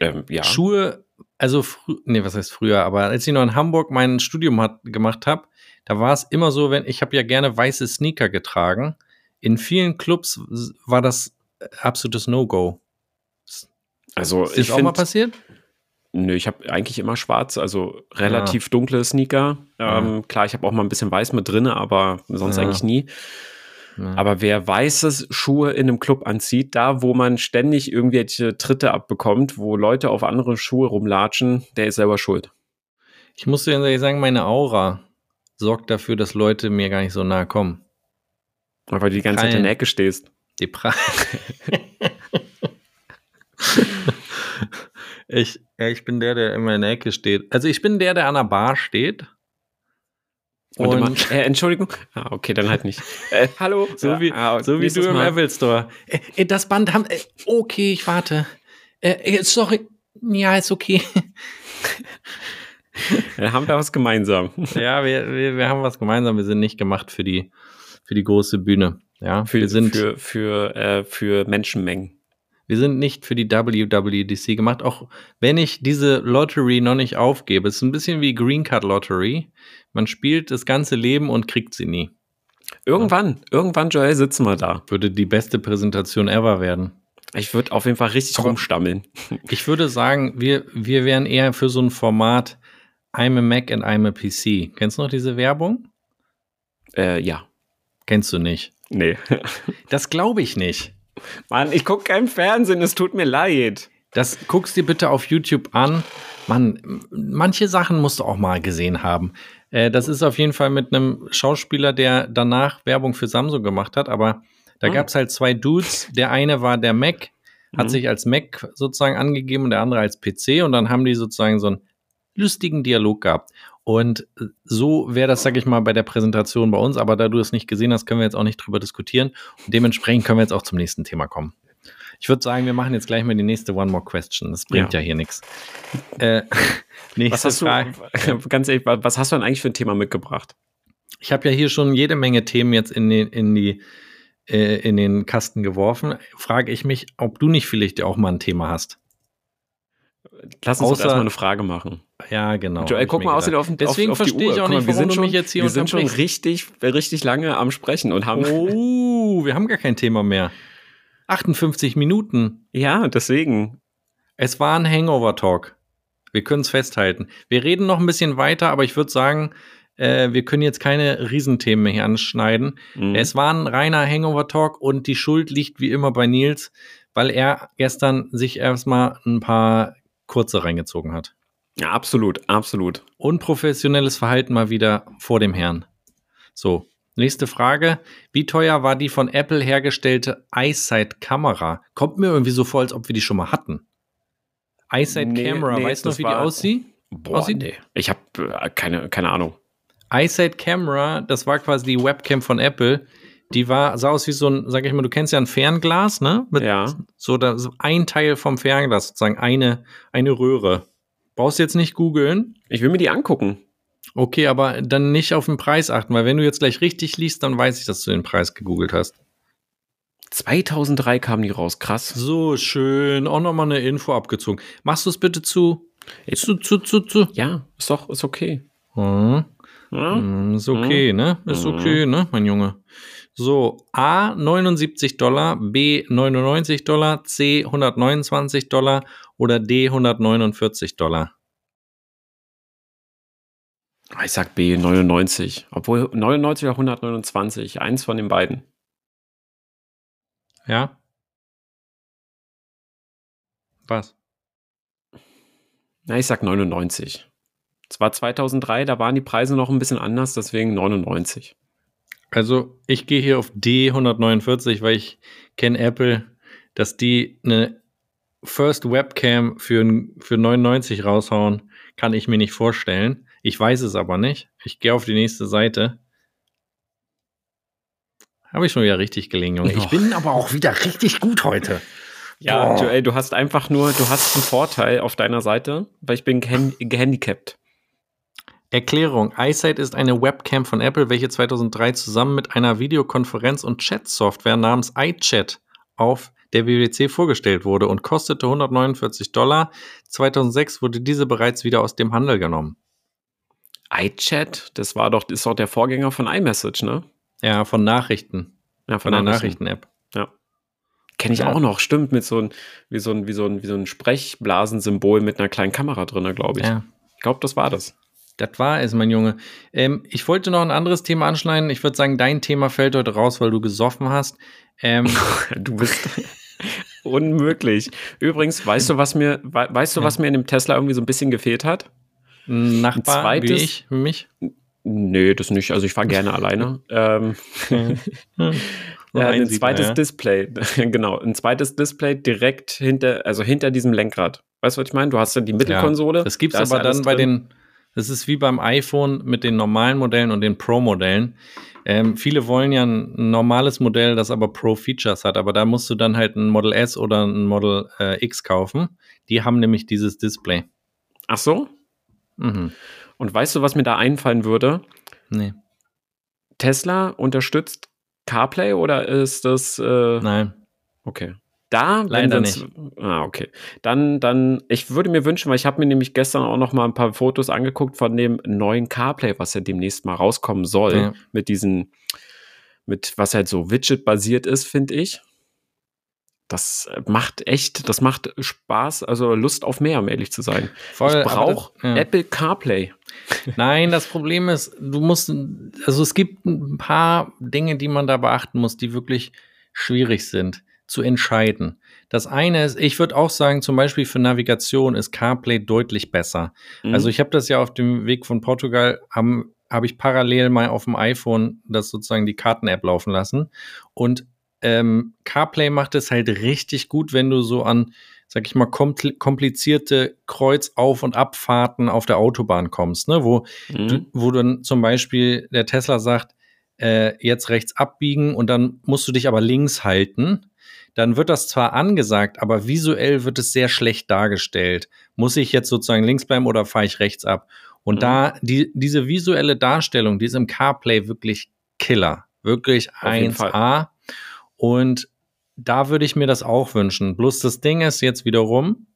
Ähm, ja. Schuhe, also, nee, was heißt früher, aber als ich noch in Hamburg mein Studium hat, gemacht habe, da war es immer so, wenn ich habe ja gerne weiße Sneaker getragen. In vielen Clubs war das absolutes No-Go. Also Ist ich das auch mal finde, passiert? nö, ich habe eigentlich immer schwarz, also relativ dunkle Sneaker. Ähm, Klar, ich habe auch mal ein bisschen weiß mit drin, aber sonst Ja. eigentlich nie. Ja. Aber wer weiße Schuhe in einem Club anzieht, da wo man ständig irgendwelche Tritte abbekommt, wo Leute auf andere Schuhe rumlatschen, der ist selber schuld. Ich muss dir ehrlich sagen, meine Aura sorgt dafür, dass Leute mir gar nicht so nahe kommen. Weil du die ganze Zeit in der Ecke stehst. Die pra ich, ja, ich bin der, der immer in der Ecke steht. Also ich bin der, der an der Bar steht. Und, Und, äh, Entschuldigung. Ah, okay, dann halt nicht. Äh, hallo. so wie, ah, so wie du im. Apple Store. Äh, äh, das Band haben. Äh, okay, ich warte. Äh, sorry. Ja, ist okay. Dann haben wir was gemeinsam. ja, wir, wir, wir haben was gemeinsam. Wir sind nicht gemacht für die, für die große Bühne. Ja, Für, wir sind, für, für, für Menschenmengen. Wir sind nicht für die WWDC gemacht, auch wenn ich diese Lottery noch nicht aufgebe. Es ist ein bisschen wie Green Card Lottery. Man spielt das ganze Leben und kriegt sie nie. Irgendwann, irgendwann, Joel, sitzen wir da. Würde die beste Präsentation ever werden. Ich würde auf jeden Fall richtig Aber- rumstammeln. Ich würde sagen, wir, wir wären eher für so ein Format I'm a Mac and I'm a PC. Kennst du noch diese Werbung? Äh, ja. Kennst du nicht. Nee. Das glaube ich nicht. Mann, ich gucke kein Fernsehen, es tut mir leid. Das guckst dir bitte auf YouTube an. Mann, manche Sachen musst du auch mal gesehen haben. Äh, das ist auf jeden Fall mit einem Schauspieler, der danach Werbung für Samsung gemacht hat, aber da Ah. gab es halt zwei Dudes. Der eine war der Mac, hat Mhm. sich als Mac sozusagen angegeben und der andere als PC und dann haben die sozusagen so einen lustigen Dialog gehabt. Und äh, so wäre das, sag ich mal, bei der Präsentation bei uns, aber da du es nicht gesehen hast, können wir jetzt auch nicht drüber diskutieren. Und dementsprechend können wir jetzt auch zum nächsten Thema kommen. Ich würde sagen, wir machen jetzt gleich mal die nächste One More Question. Das bringt ja, Ja. hier nichts. Äh, Was hast Frage. du, ganz ehrlich, wa- was hast du denn eigentlich für ein Thema mitgebracht? Ich habe ja hier schon jede Menge Themen jetzt in den, in die, äh, in den Kasten geworfen. Frage ich mich, ob du nicht vielleicht auch mal ein Thema hast. Lass uns Außer- erstmal eine Frage machen. Ja, genau. Joel, guck mal außerdem auf, den- Deswegen auf, auf verstehe ich auch Guck mal, nicht, wir sind du schon, mich jetzt hier Wir sind schon richtig, richtig lange am Sprechen und haben. Oh, wir haben gar kein Thema mehr. 58 Minuten. Ja, deswegen. Es war ein Hangover-Talk. Wir können es festhalten. Wir reden noch ein bisschen weiter, aber ich würde sagen, äh, wir können jetzt keine Riesenthemen mehr hier anschneiden. Mhm. Es war ein reiner Hangover-Talk und die Schuld liegt wie immer bei Nils, weil er gestern sich erstmal ein paar kurze reingezogen hat. Ja, absolut, absolut. Unprofessionelles Verhalten mal wieder vor dem Herrn. So, nächste Frage. Wie teuer war die von Apple hergestellte EyeSight-Kamera? Kommt mir irgendwie so vor, als ob wir die schon mal hatten. EyeSight Nee, Camera, nee, weißt du noch, das wie die war- aussieht? Boah, Aussieht- nee. Ich habe äh, keine, keine Ahnung. EyeSight Camera, das war quasi die Webcam von Apple. Die war, sah aus wie so ein, sag ich mal, du kennst ja ein Fernglas, ne? Mit Ja. so, da, so ein Teil vom Fernglas, sozusagen eine, eine Röhre. Brauchst du jetzt nicht googeln. Ich will mir die angucken. Okay, aber dann nicht auf den Preis achten, weil wenn du jetzt gleich richtig liest, dann weiß ich, dass du den Preis gegoogelt hast. 2003 kamen die raus, krass. So schön, auch nochmal eine Info abgezogen. Machst du es bitte zu? Zu, zu, zu, zu. Ja, ist doch, ist okay. Hm. Ja? Hm, Ist okay, ne? Ist Mhm. okay, ne, mein Junge. So, A 79 Dollar, B 99 Dollar, C 129 Dollar oder D 149 Dollar. Ich sag B, 99. Obwohl 99 oder 129, eins von den beiden. Ja? Was? Na, ich sag 99. Es war 2003, da waren die Preise noch ein bisschen anders, deswegen 99. Also, ich gehe hier auf D 149, weil ich kenne Apple, dass die eine First Webcam für, für 99 raushauen, kann ich mir nicht vorstellen. Ich weiß es aber nicht. Ich gehe auf die nächste Seite. Habe ich schon wieder richtig gelingen, Junge. Ich bin aber auch wieder richtig gut heute. Ja. Joel, du hast einfach nur, du hast einen Vorteil auf deiner Seite, weil ich bin gehand gehandicapt. Erklärung. iSight ist eine Webcam von Apple, welche 2003 zusammen mit einer Videokonferenz- und Chat-Software namens iChat auf der WWC vorgestellt wurde und kostete 149 Dollar. 2006 wurde diese bereits wieder aus dem Handel genommen. iChat, das war doch, ist doch der Vorgänger von iMessage, ne? Ja, von Nachrichten. Ja, Von der Nachrichten-App. Kenne ich Ja. auch noch, stimmt, mit so ein, wie so ein, wie so ein, wie so ein Sprechblasensymbol mit einer kleinen Kamera drin, glaube ich. Ja. Ich glaube, das war das. Das war es, mein Junge. Ähm, ich wollte noch ein anderes Thema anschneiden. Ich würde sagen, dein Thema fällt heute raus, weil du gesoffen hast. Ähm, Du bist unmöglich. Übrigens, weißt du, was mir, we weißt du, was mir in dem Tesla irgendwie so ein bisschen gefehlt hat? Ein Nachbar zweites- wie ich, mich. Nee, das nicht. Also ich fahre gerne alleine. Ähm, ja, ein zweites ja. Display. genau, ein zweites Display direkt hinter, also hinter diesem Lenkrad. Weißt du, was ich meine? Du hast ja die Mittelkonsole. Das gibt da es ist aber ja dann bei drin. den, das ist wie beim iPhone mit den normalen Modellen und den Pro-Modellen. Ähm, viele wollen ja ein normales Modell, das aber Pro-Features hat, aber da musst du dann halt ein Model S oder ein Model äh, X kaufen. Die haben nämlich dieses Display. Ach so? Mhm. Und weißt du, was mir da einfallen würde? Nee, Tesla unterstützt CarPlay oder ist das äh, nein. okay? Da Leider sind's- Ah, okay. Dann, dann, ich würde mir wünschen, weil ich habe mir nämlich gestern auch noch mal ein paar Fotos angeguckt von dem neuen CarPlay, was ja demnächst mal rauskommen soll, Ja. mit diesen, mit was halt so Widget-basiert ist, finde ich. Das äh, macht echt, das macht Spaß, also Lust auf mehr, um ehrlich zu sein. Voll, ich brauche ja. Apple CarPlay. Nein, das Problem ist, du musst, also es gibt ein paar Dinge, die man da beachten muss, die wirklich schwierig sind zu entscheiden. Das eine ist, ich würde auch sagen, zum Beispiel für Navigation ist CarPlay deutlich besser. Mhm. Also ich habe das ja auf dem Weg von Portugal, habe hab ich parallel mal auf dem iPhone das sozusagen die Karten-App laufen lassen. Und ähm, CarPlay macht es halt richtig gut, wenn du so an, sag ich mal, kompl komplizierte Kreuz-Auf- und Abfahrten auf der Autobahn kommst, ne? wo, Mhm. du, wo dann zum Beispiel der Tesla sagt, äh, jetzt rechts abbiegen und dann musst du dich aber links halten. Dann wird das zwar angesagt, aber visuell wird es sehr schlecht dargestellt. Muss ich jetzt sozusagen links bleiben oder fahre ich rechts ab? Und Mhm. da, die, diese visuelle Darstellung, die ist im CarPlay wirklich Killer. Wirklich Auf jeden 1A. Und da würde ich mir das auch wünschen. Bloß das Ding ist jetzt wiederum,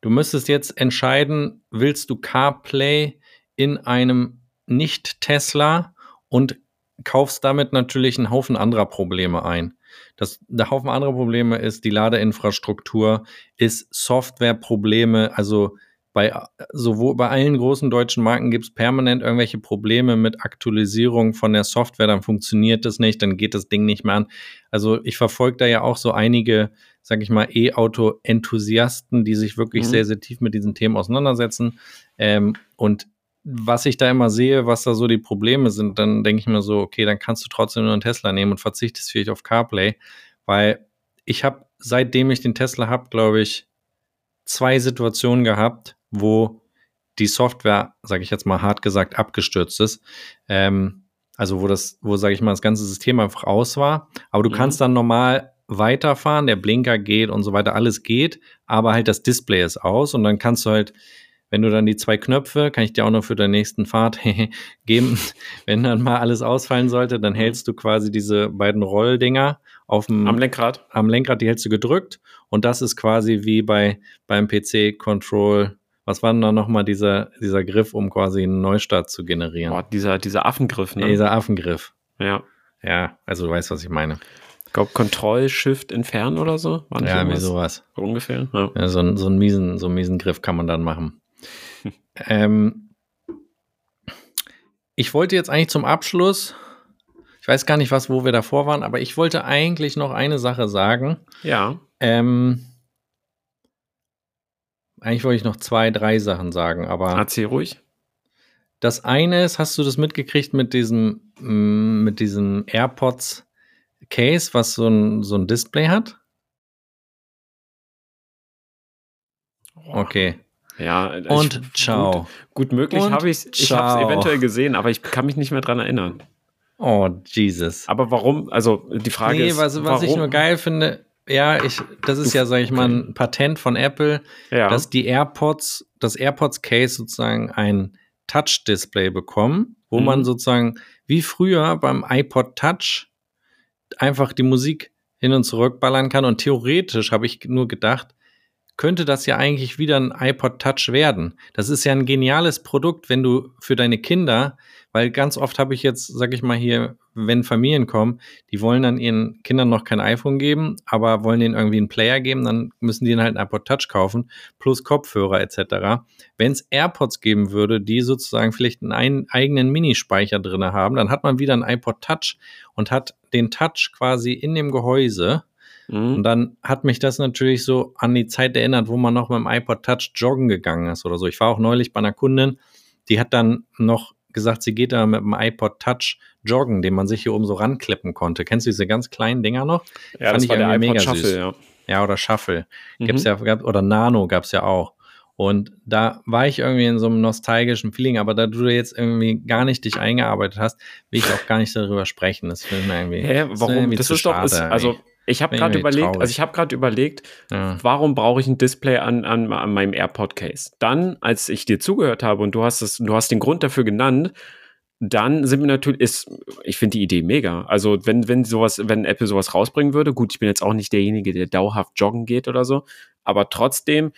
du müsstest jetzt entscheiden, willst du CarPlay in einem Nicht-Tesla und kaufst damit natürlich einen Haufen anderer Probleme ein. Das, der Haufen anderer Probleme ist die Ladeinfrastruktur, ist Softwareprobleme, also bei sowohl bei allen großen deutschen Marken gibt es permanent irgendwelche Probleme mit Aktualisierung von der Software, dann funktioniert das nicht, dann geht das Ding nicht mehr an. Also ich verfolge da ja auch so einige, sag ich mal, E-Auto-Enthusiasten, die sich wirklich Mhm. sehr, sehr tief mit diesen Themen auseinandersetzen. Ähm, und was ich da immer sehe, was da so die Probleme sind, dann denke ich mir so, okay, dann kannst du trotzdem nur einen Tesla nehmen und verzichtest vielleicht auf CarPlay, weil ich habe, seitdem ich den Tesla habe, glaube ich, zwei Situationen gehabt, wo die Software, sage ich jetzt mal hart gesagt, abgestürzt ist. Ähm, also wo das, wo, sage ich mal, das ganze System einfach aus war. Aber du Mhm. kannst dann normal weiterfahren, der Blinker geht und so weiter, alles geht, aber halt das Display ist aus und dann kannst du halt, wenn du dann die zwei Knöpfe, kann ich dir auch noch für der nächsten Fahrt geben, wenn dann mal alles ausfallen sollte, dann hältst du quasi diese beiden Rolldinger auf dem Am Lenkrad. am Lenkrad, die hältst du gedrückt und das ist quasi wie bei beim PC Control. Was war denn da nochmal dieser, dieser Griff, um quasi einen Neustart zu generieren? Boah, dieser, dieser Affengriff, ne? Dieser Affengriff. Ja. Ja, also du weißt, was ich meine. Ich glaube, Control, Shift, Entfernen oder so. War Ja, wie sowas. So ungefähr. Ja. Ja, so, so, einen miesen, so einen miesen Griff kann man dann machen. ähm, ich wollte jetzt eigentlich zum Abschluss, ich weiß gar nicht, was, wo wir davor waren, aber ich wollte eigentlich noch eine Sache sagen. ja. Ähm, eigentlich wollte ich noch zwei, drei Sachen sagen, aber Erzähl ruhig. das eine ist, hast du das mitgekriegt mit diesem, mm, mit diesem AirPods Case, was so ein, so ein Display hat? Okay. Ja, ich- Und ciao. Gut, gut möglich habe ich Ich habe es eventuell gesehen, aber ich kann mich nicht mehr dran erinnern. Oh, Jesus. Aber warum? Also die Frage nee, ist, was, was warum? ich nur geil finde, ja, ich, das ist ja, sag ich mal, ein Patent von Apple, ja. dass die AirPods, das AirPods Case sozusagen ein Touch-Display bekommen, wo Mhm. man sozusagen wie früher beim iPod Touch einfach die Musik hin und zurück ballern kann. Und theoretisch habe ich nur gedacht, könnte das ja eigentlich wieder ein iPod Touch werden. Das ist ja ein geniales Produkt, wenn du für deine Kinder, weil ganz oft habe ich jetzt, sag ich mal hier, wenn Familien kommen, die wollen dann ihren Kindern noch kein iPhone geben, aber wollen denen irgendwie einen Player geben, dann müssen die ihnen halt ein iPod Touch kaufen, plus Kopfhörer etc. Wenn es AirPods geben würde, die sozusagen vielleicht einen ein- eigenen Minispeicher drin haben, dann hat man wieder ein iPod Touch und hat den Touch quasi in dem Gehäuse. Und Mhm. dann hat mich das natürlich so an die Zeit erinnert, wo man noch mit dem iPod Touch joggen gegangen ist oder so. Ich war auch neulich bei einer Kundin, die hat dann noch gesagt, sie geht da mit dem iPod Touch joggen, den man sich hier oben so ranklippen konnte. Kennst du diese ganz kleinen Dinger noch? Ja, Fand das war der iPod Shuffle, süß. ja. Ja, oder Shuffle. Mhm. Gibt's ja, gab, oder Nano gab's ja auch. Und da war ich irgendwie in so einem nostalgischen Feeling, aber da du jetzt irgendwie gar nicht dich eingearbeitet hast, will ich auch gar nicht darüber sprechen. Das finde ich mir irgendwie. Hä, das warum? irgendwie Das ist doch, ist, also. Ich habe gerade überlegt, traurig. also ich habe gerade überlegt, ja. warum brauche ich ein Display an, an, an meinem AirPod Case? Dann, als ich dir zugehört habe und du hast es, du hast den Grund dafür genannt, dann sind wir natürlich, ist, ich finde die Idee mega. Also wenn, wenn sowas, wenn Apple sowas rausbringen würde, gut, ich bin jetzt auch nicht derjenige, der dauerhaft joggen geht oder so, aber trotzdem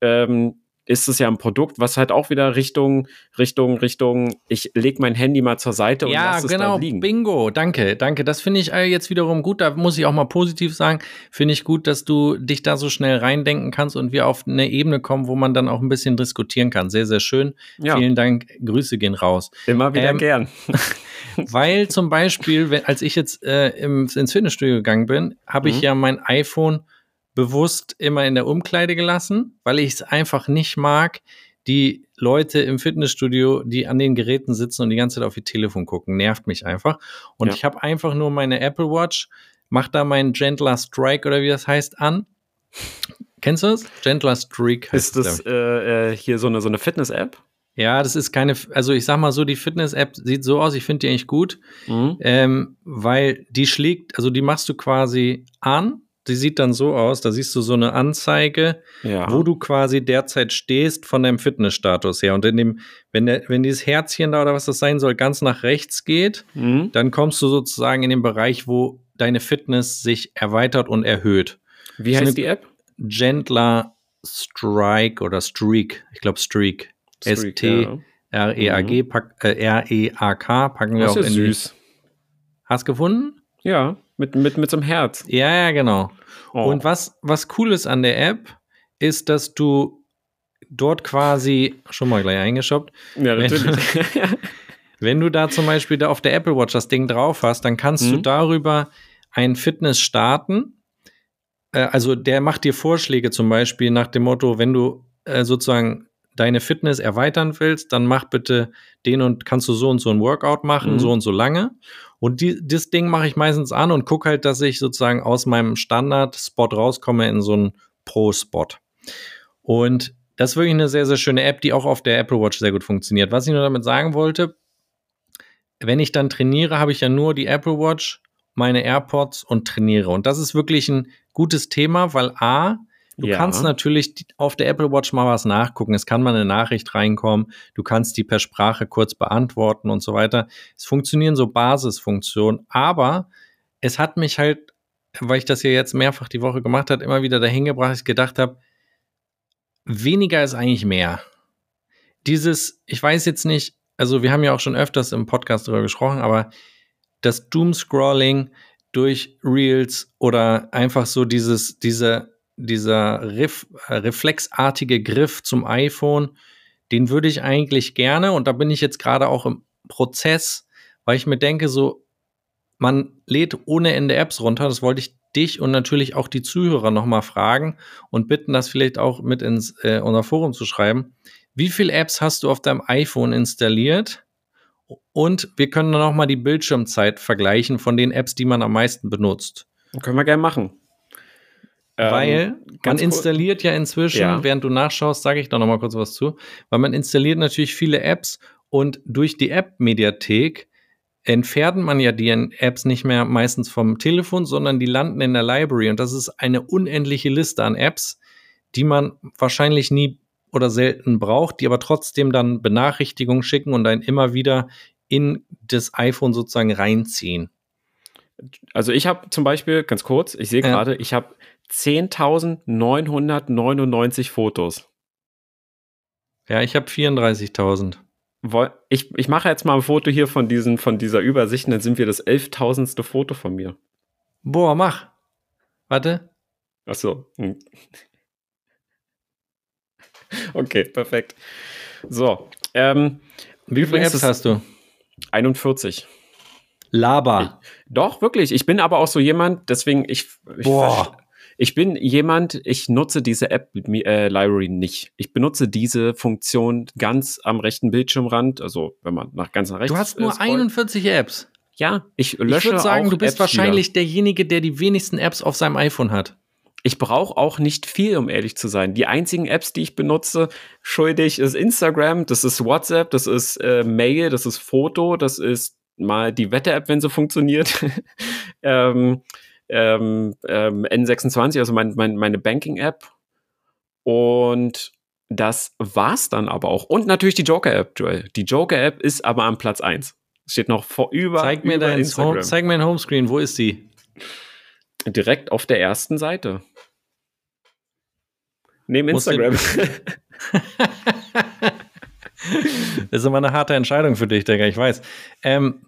ähm, ist es ja ein Produkt, was halt auch wieder Richtung, Richtung, Richtung, ich lege mein Handy mal zur Seite und Ja, lasse es genau, da liegen. Bingo, danke, danke. Das finde ich äh, jetzt wiederum gut. Da muss ich auch mal positiv sagen. Finde ich gut, dass du dich da so schnell reindenken kannst und wir auf eine Ebene kommen, wo man dann auch ein bisschen diskutieren kann. Sehr, sehr schön. Ja. Vielen Dank. Grüße gehen raus. Immer wieder Ähm, gern. Weil zum Beispiel, wenn, als ich jetzt äh, ins Fitnessstudio gegangen bin, habe ich Mhm. ja mein iPhone bewusst immer in der Umkleide gelassen, weil ich es einfach nicht mag, die Leute im Fitnessstudio, die an den Geräten sitzen und die ganze Zeit auf ihr Telefon gucken, nervt mich einfach. Und Ja. ich habe einfach nur meine Apple Watch, mach da meinen Gentler Strike oder wie das heißt an. Kennst du das? Gentler Streak heißt Ist das äh, äh, hier so eine, so eine Fitness-App? Ja, das ist keine, also ich sag mal so, die Fitness-App sieht so aus, ich finde die eigentlich gut. Mhm. Ähm, weil die schlägt, also die machst du quasi an. Die sieht dann so aus, da siehst du so eine Anzeige, Ja. wo du quasi derzeit stehst von deinem Fitnessstatus her. Und in dem, wenn, der, wenn dieses Herzchen da oder was das sein soll, ganz nach rechts geht, Mhm. dann kommst du sozusagen in den Bereich, wo deine Fitness sich erweitert und erhöht. Wie so heißt eine- die App? Gentler Strike oder Streak, ich glaube Streak. Streak, S-T- ja. R-E-A-G, pack, äh, R-E-A-K, packen wir auch in süß. Hast gefunden? Ja, mit, mit, mit so einem Herz. Ja, ja, genau. Oh. Und was, was cool ist an der App, ist, dass du dort quasi, schon mal gleich eingeschoppt, ja, wenn- natürlich. wenn du da zum Beispiel da auf der Apple Watch das Ding drauf hast, dann kannst du Mhm. darüber ein Fitness starten. Äh, also der macht dir Vorschläge zum Beispiel nach dem Motto, wenn du äh, sozusagen deine Fitness erweitern willst, dann mach bitte den und kannst du so und so ein Workout machen, Mhm. so und so lange. Und die, das Ding mache ich meistens an und gucke halt, dass ich sozusagen aus meinem Standard-Spot rauskomme in so einen Pro-Spot. Und das ist wirklich eine sehr, sehr schöne App, die auch auf der Apple Watch sehr gut funktioniert. Was ich nur damit sagen wollte, wenn ich dann trainiere, habe ich ja nur die Apple Watch, meine AirPods und trainiere. Und das ist wirklich ein gutes Thema, weil A, du Ja. kannst natürlich auf der Apple Watch mal was nachgucken. Es kann mal eine Nachricht reinkommen. Du kannst die per Sprache kurz beantworten und so weiter. Es funktionieren so Basisfunktionen, aber es hat mich halt, weil ich das ja jetzt mehrfach die Woche gemacht habe, immer wieder dahin gebracht, dass ich gedacht habe, weniger ist eigentlich mehr. Dieses, ich weiß jetzt nicht, also wir haben ja auch schon öfters im Podcast darüber gesprochen, aber das Doomscrolling durch Reels oder einfach so dieses, diese, dieser Ref, äh, reflexartige Griff zum iPhone, den würde ich eigentlich gerne, und da bin ich jetzt gerade auch im Prozess, weil ich mir denke, so, man lädt ohne Ende Apps runter, das wollte ich dich und natürlich auch die Zuhörer nochmal fragen und bitten, das vielleicht auch mit ins äh, unser Forum zu schreiben. Wie viele Apps hast du auf deinem iPhone installiert? Und wir können dann auch mal die Bildschirmzeit vergleichen von den Apps, die man am meisten benutzt. Können wir gerne machen. Ähm, weil man installiert ja inzwischen, Ja. während du nachschaust, sage ich da noch mal kurz was zu, weil man installiert natürlich viele Apps und durch die App-Mediathek entfernt man ja die Apps nicht mehr meistens vom Telefon, sondern die landen in der Library und das ist eine unendliche Liste an Apps, die man wahrscheinlich nie oder selten braucht, die aber trotzdem dann Benachrichtigungen schicken und einen immer wieder in das iPhone sozusagen reinziehen. Also ich habe zum Beispiel, ganz kurz, ich sehe gerade, ich habe 10.999 Fotos. Ja, ich habe 34.000. Woll- Ich, ich mache jetzt mal ein Foto hier von, diesen, von dieser Übersicht, und dann sind wir das 11.000. Foto von mir. Boah, mach. Warte. Achso. Hm. Okay, perfekt. So. Ähm, Wie viele Übrigens Apps hast du? 41. Laber. Doch, wirklich. Ich bin aber auch so jemand, deswegen, ich, ich, Boah. Ich bin jemand, ich nutze diese App-Library nicht. Ich benutze diese Funktion ganz am rechten Bildschirmrand, also wenn man nach ganz nach rechts Du hast äh, nur scrollt. 41 Apps. Ja, ich Ich lösche würde sagen, auch du bist Apps wahrscheinlich Wieder. derjenige, der die wenigsten Apps auf seinem iPhone hat. Ich brauche auch nicht viel, um ehrlich zu sein. Die einzigen Apps, die ich benutze, schuldig, ist Instagram, das ist WhatsApp, das ist äh, Mail, das ist Foto, das ist mal die Wetter-App, wenn sie funktioniert. ähm, ähm, ähm, N26, also mein, mein, meine Banking-App. Und das war's dann aber auch. Und natürlich die Joker-App, Joel. Die Joker-App ist aber am Platz 1. Steht noch vor über, Zeig mir, über dein Instagram. Home, zeig mir ein Homescreen. Wo ist sie? Direkt auf der ersten Seite. Neben Instagram. Das ist immer eine harte Entscheidung für dich, Digga, ich weiß. Ähm,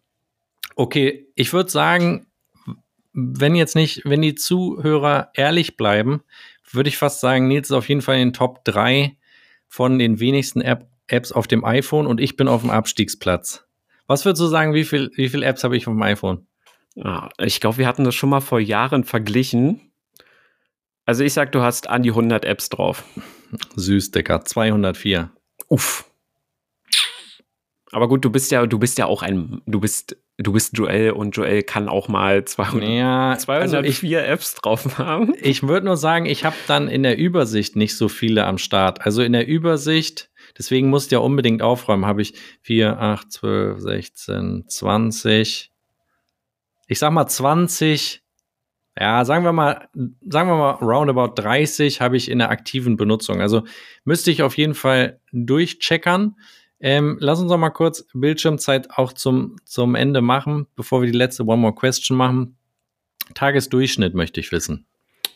okay, ich würde sagen, wenn jetzt nicht, wenn die Zuhörer ehrlich bleiben, würde ich fast sagen, Nils ist auf jeden Fall in den Top 3 von den wenigsten App Apps auf dem iPhone und ich bin auf dem Abstiegsplatz. Was würdest du sagen, wie viel, wie viel Apps habe ich auf dem iPhone? Ah, ich glaube, wir hatten das schon mal vor Jahren verglichen. Also ich sag, du hast an die 100 Apps drauf. Süß, Digga, 204. Uff. Aber gut, du bist ja, du bist ja auch ein, du bist, du bist Joel und Joel kann auch mal 200, Ja, also 204 ich, Apps drauf haben. ich würde nur sagen, ich habe dann in der Übersicht nicht so viele am Start. Also in der Übersicht, deswegen musst du ja unbedingt aufräumen, habe ich 4, 8, 12, 16, 20. Ich sag mal 20. Ja, sagen wir mal, sagen wir mal roundabout 30 habe ich in der aktiven Benutzung. Also müsste ich auf jeden Fall durchcheckern. Ähm, lass uns doch mal kurz Bildschirmzeit auch zum, zum Ende machen, bevor wir die letzte One More Question machen. Tagesdurchschnitt möchte ich wissen.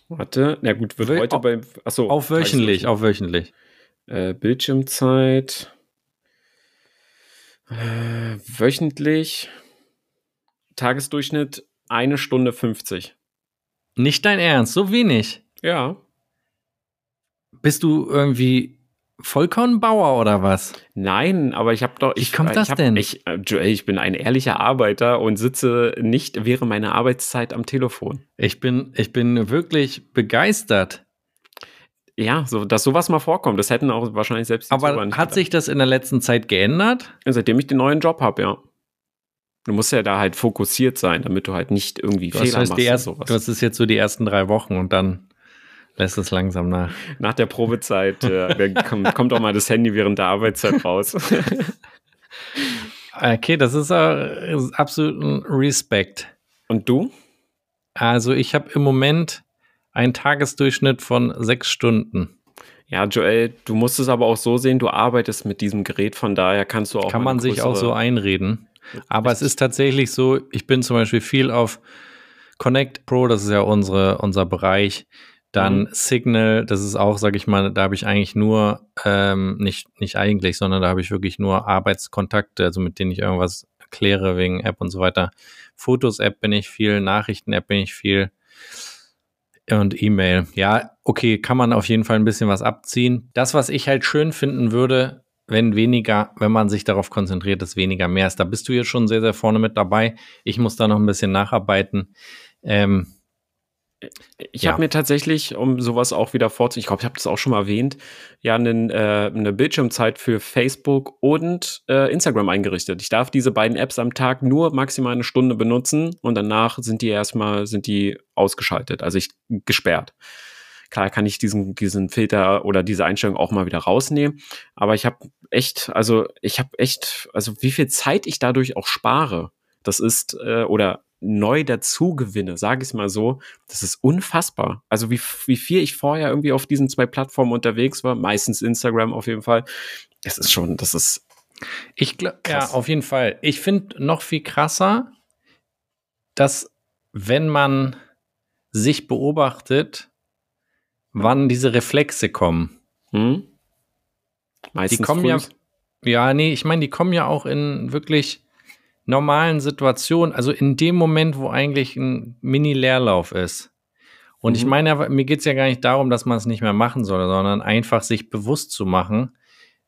Warte, na gut, wird Wö- heute auf- bei, achso. Auf wöchentlich, auf wöchentlich. Äh, Bildschirmzeit. Äh, wöchentlich. Tagesdurchschnitt eine Stunde 50. Nicht dein Ernst, so wenig. Ja. Bist du irgendwie Vollkornbauer oder was? Nein, aber ich habe doch. Wie Ich, kommt ich das hab, denn? Ich, äh, Joel, ich bin ein ehrlicher Arbeiter und sitze nicht während meiner Arbeitszeit am Telefon. Ich bin, ich bin wirklich begeistert. Ja, so, dass sowas mal vorkommt, das hätten auch wahrscheinlich selbst die Aber nicht hat gedacht. sich das in der letzten Zeit geändert? Seitdem ich den neuen Job habe, ja. Du musst ja da halt fokussiert sein, damit du halt nicht irgendwie Du hast, Fehler das machst. die erst, sowas. du hast es jetzt so die ersten drei Wochen und dann lässt es langsam nach. Nach der Probezeit äh, kommt, auch mal das Handy während der Arbeitszeit raus. Okay, das ist, äh, ist absoluten Respekt. Und du? Also ich habe im Moment einen Tagesdurchschnitt von sechs Stunden. Ja, Joel, du musst es aber auch so sehen, du arbeitest mit diesem Gerät, von daher kannst du auch. Kann man sich auch so einreden. Aber es ist tatsächlich so, ich bin zum Beispiel viel auf Connect Pro, das ist ja unsere, unser Bereich. Dann Mhm. Signal, das ist auch, sag ich mal, da habe ich eigentlich nur, ähm, nicht, nicht eigentlich, sondern da habe ich wirklich nur Arbeitskontakte, also mit denen ich irgendwas kläre wegen App und so weiter. Fotos-App bin ich viel, Nachrichten-App bin ich viel und E-Mail. Ja, okay, kann man auf jeden Fall ein bisschen was abziehen. Das, was ich halt schön finden würde, wenn weniger, wenn man sich darauf konzentriert, dass weniger mehr ist. Da bist du jetzt schon sehr, sehr vorne mit dabei. Ich muss da noch ein bisschen nacharbeiten. Ähm, Ich Ja. habe mir tatsächlich, um sowas auch wieder vorzunehmen, ich glaube, ich habe das auch schon mal erwähnt, ja einen, äh, eine Bildschirmzeit für Facebook und äh, Instagram eingerichtet. Ich darf diese beiden Apps am Tag nur maximal eine Stunde benutzen und danach sind die erstmal sind die ausgeschaltet, also ich gesperrt. Klar kann ich diesen, diesen Filter oder diese Einstellung auch mal wieder rausnehmen, aber ich habe echt, also ich habe echt, also wie viel Zeit ich dadurch auch spare. Das ist, äh, oder neu dazu gewinne, sage ich es mal so, das ist unfassbar. Also wie, wie viel ich vorher irgendwie auf diesen zwei Plattformen unterwegs war, meistens Instagram auf jeden Fall, das ist schon, das ist. Ich glaube, ja, auf jeden Fall. Ich finde noch viel krasser, dass wenn man sich beobachtet, wann diese Reflexe kommen. Hm? Meistens die kommen früh. ja, ja, nee, ich meine, die kommen ja auch in wirklich normalen Situationen, also in dem Moment, wo eigentlich ein Mini-Leerlauf ist. Und mhm. ich meine, mir geht es ja gar nicht darum, dass man es nicht mehr machen soll, sondern einfach sich bewusst zu machen,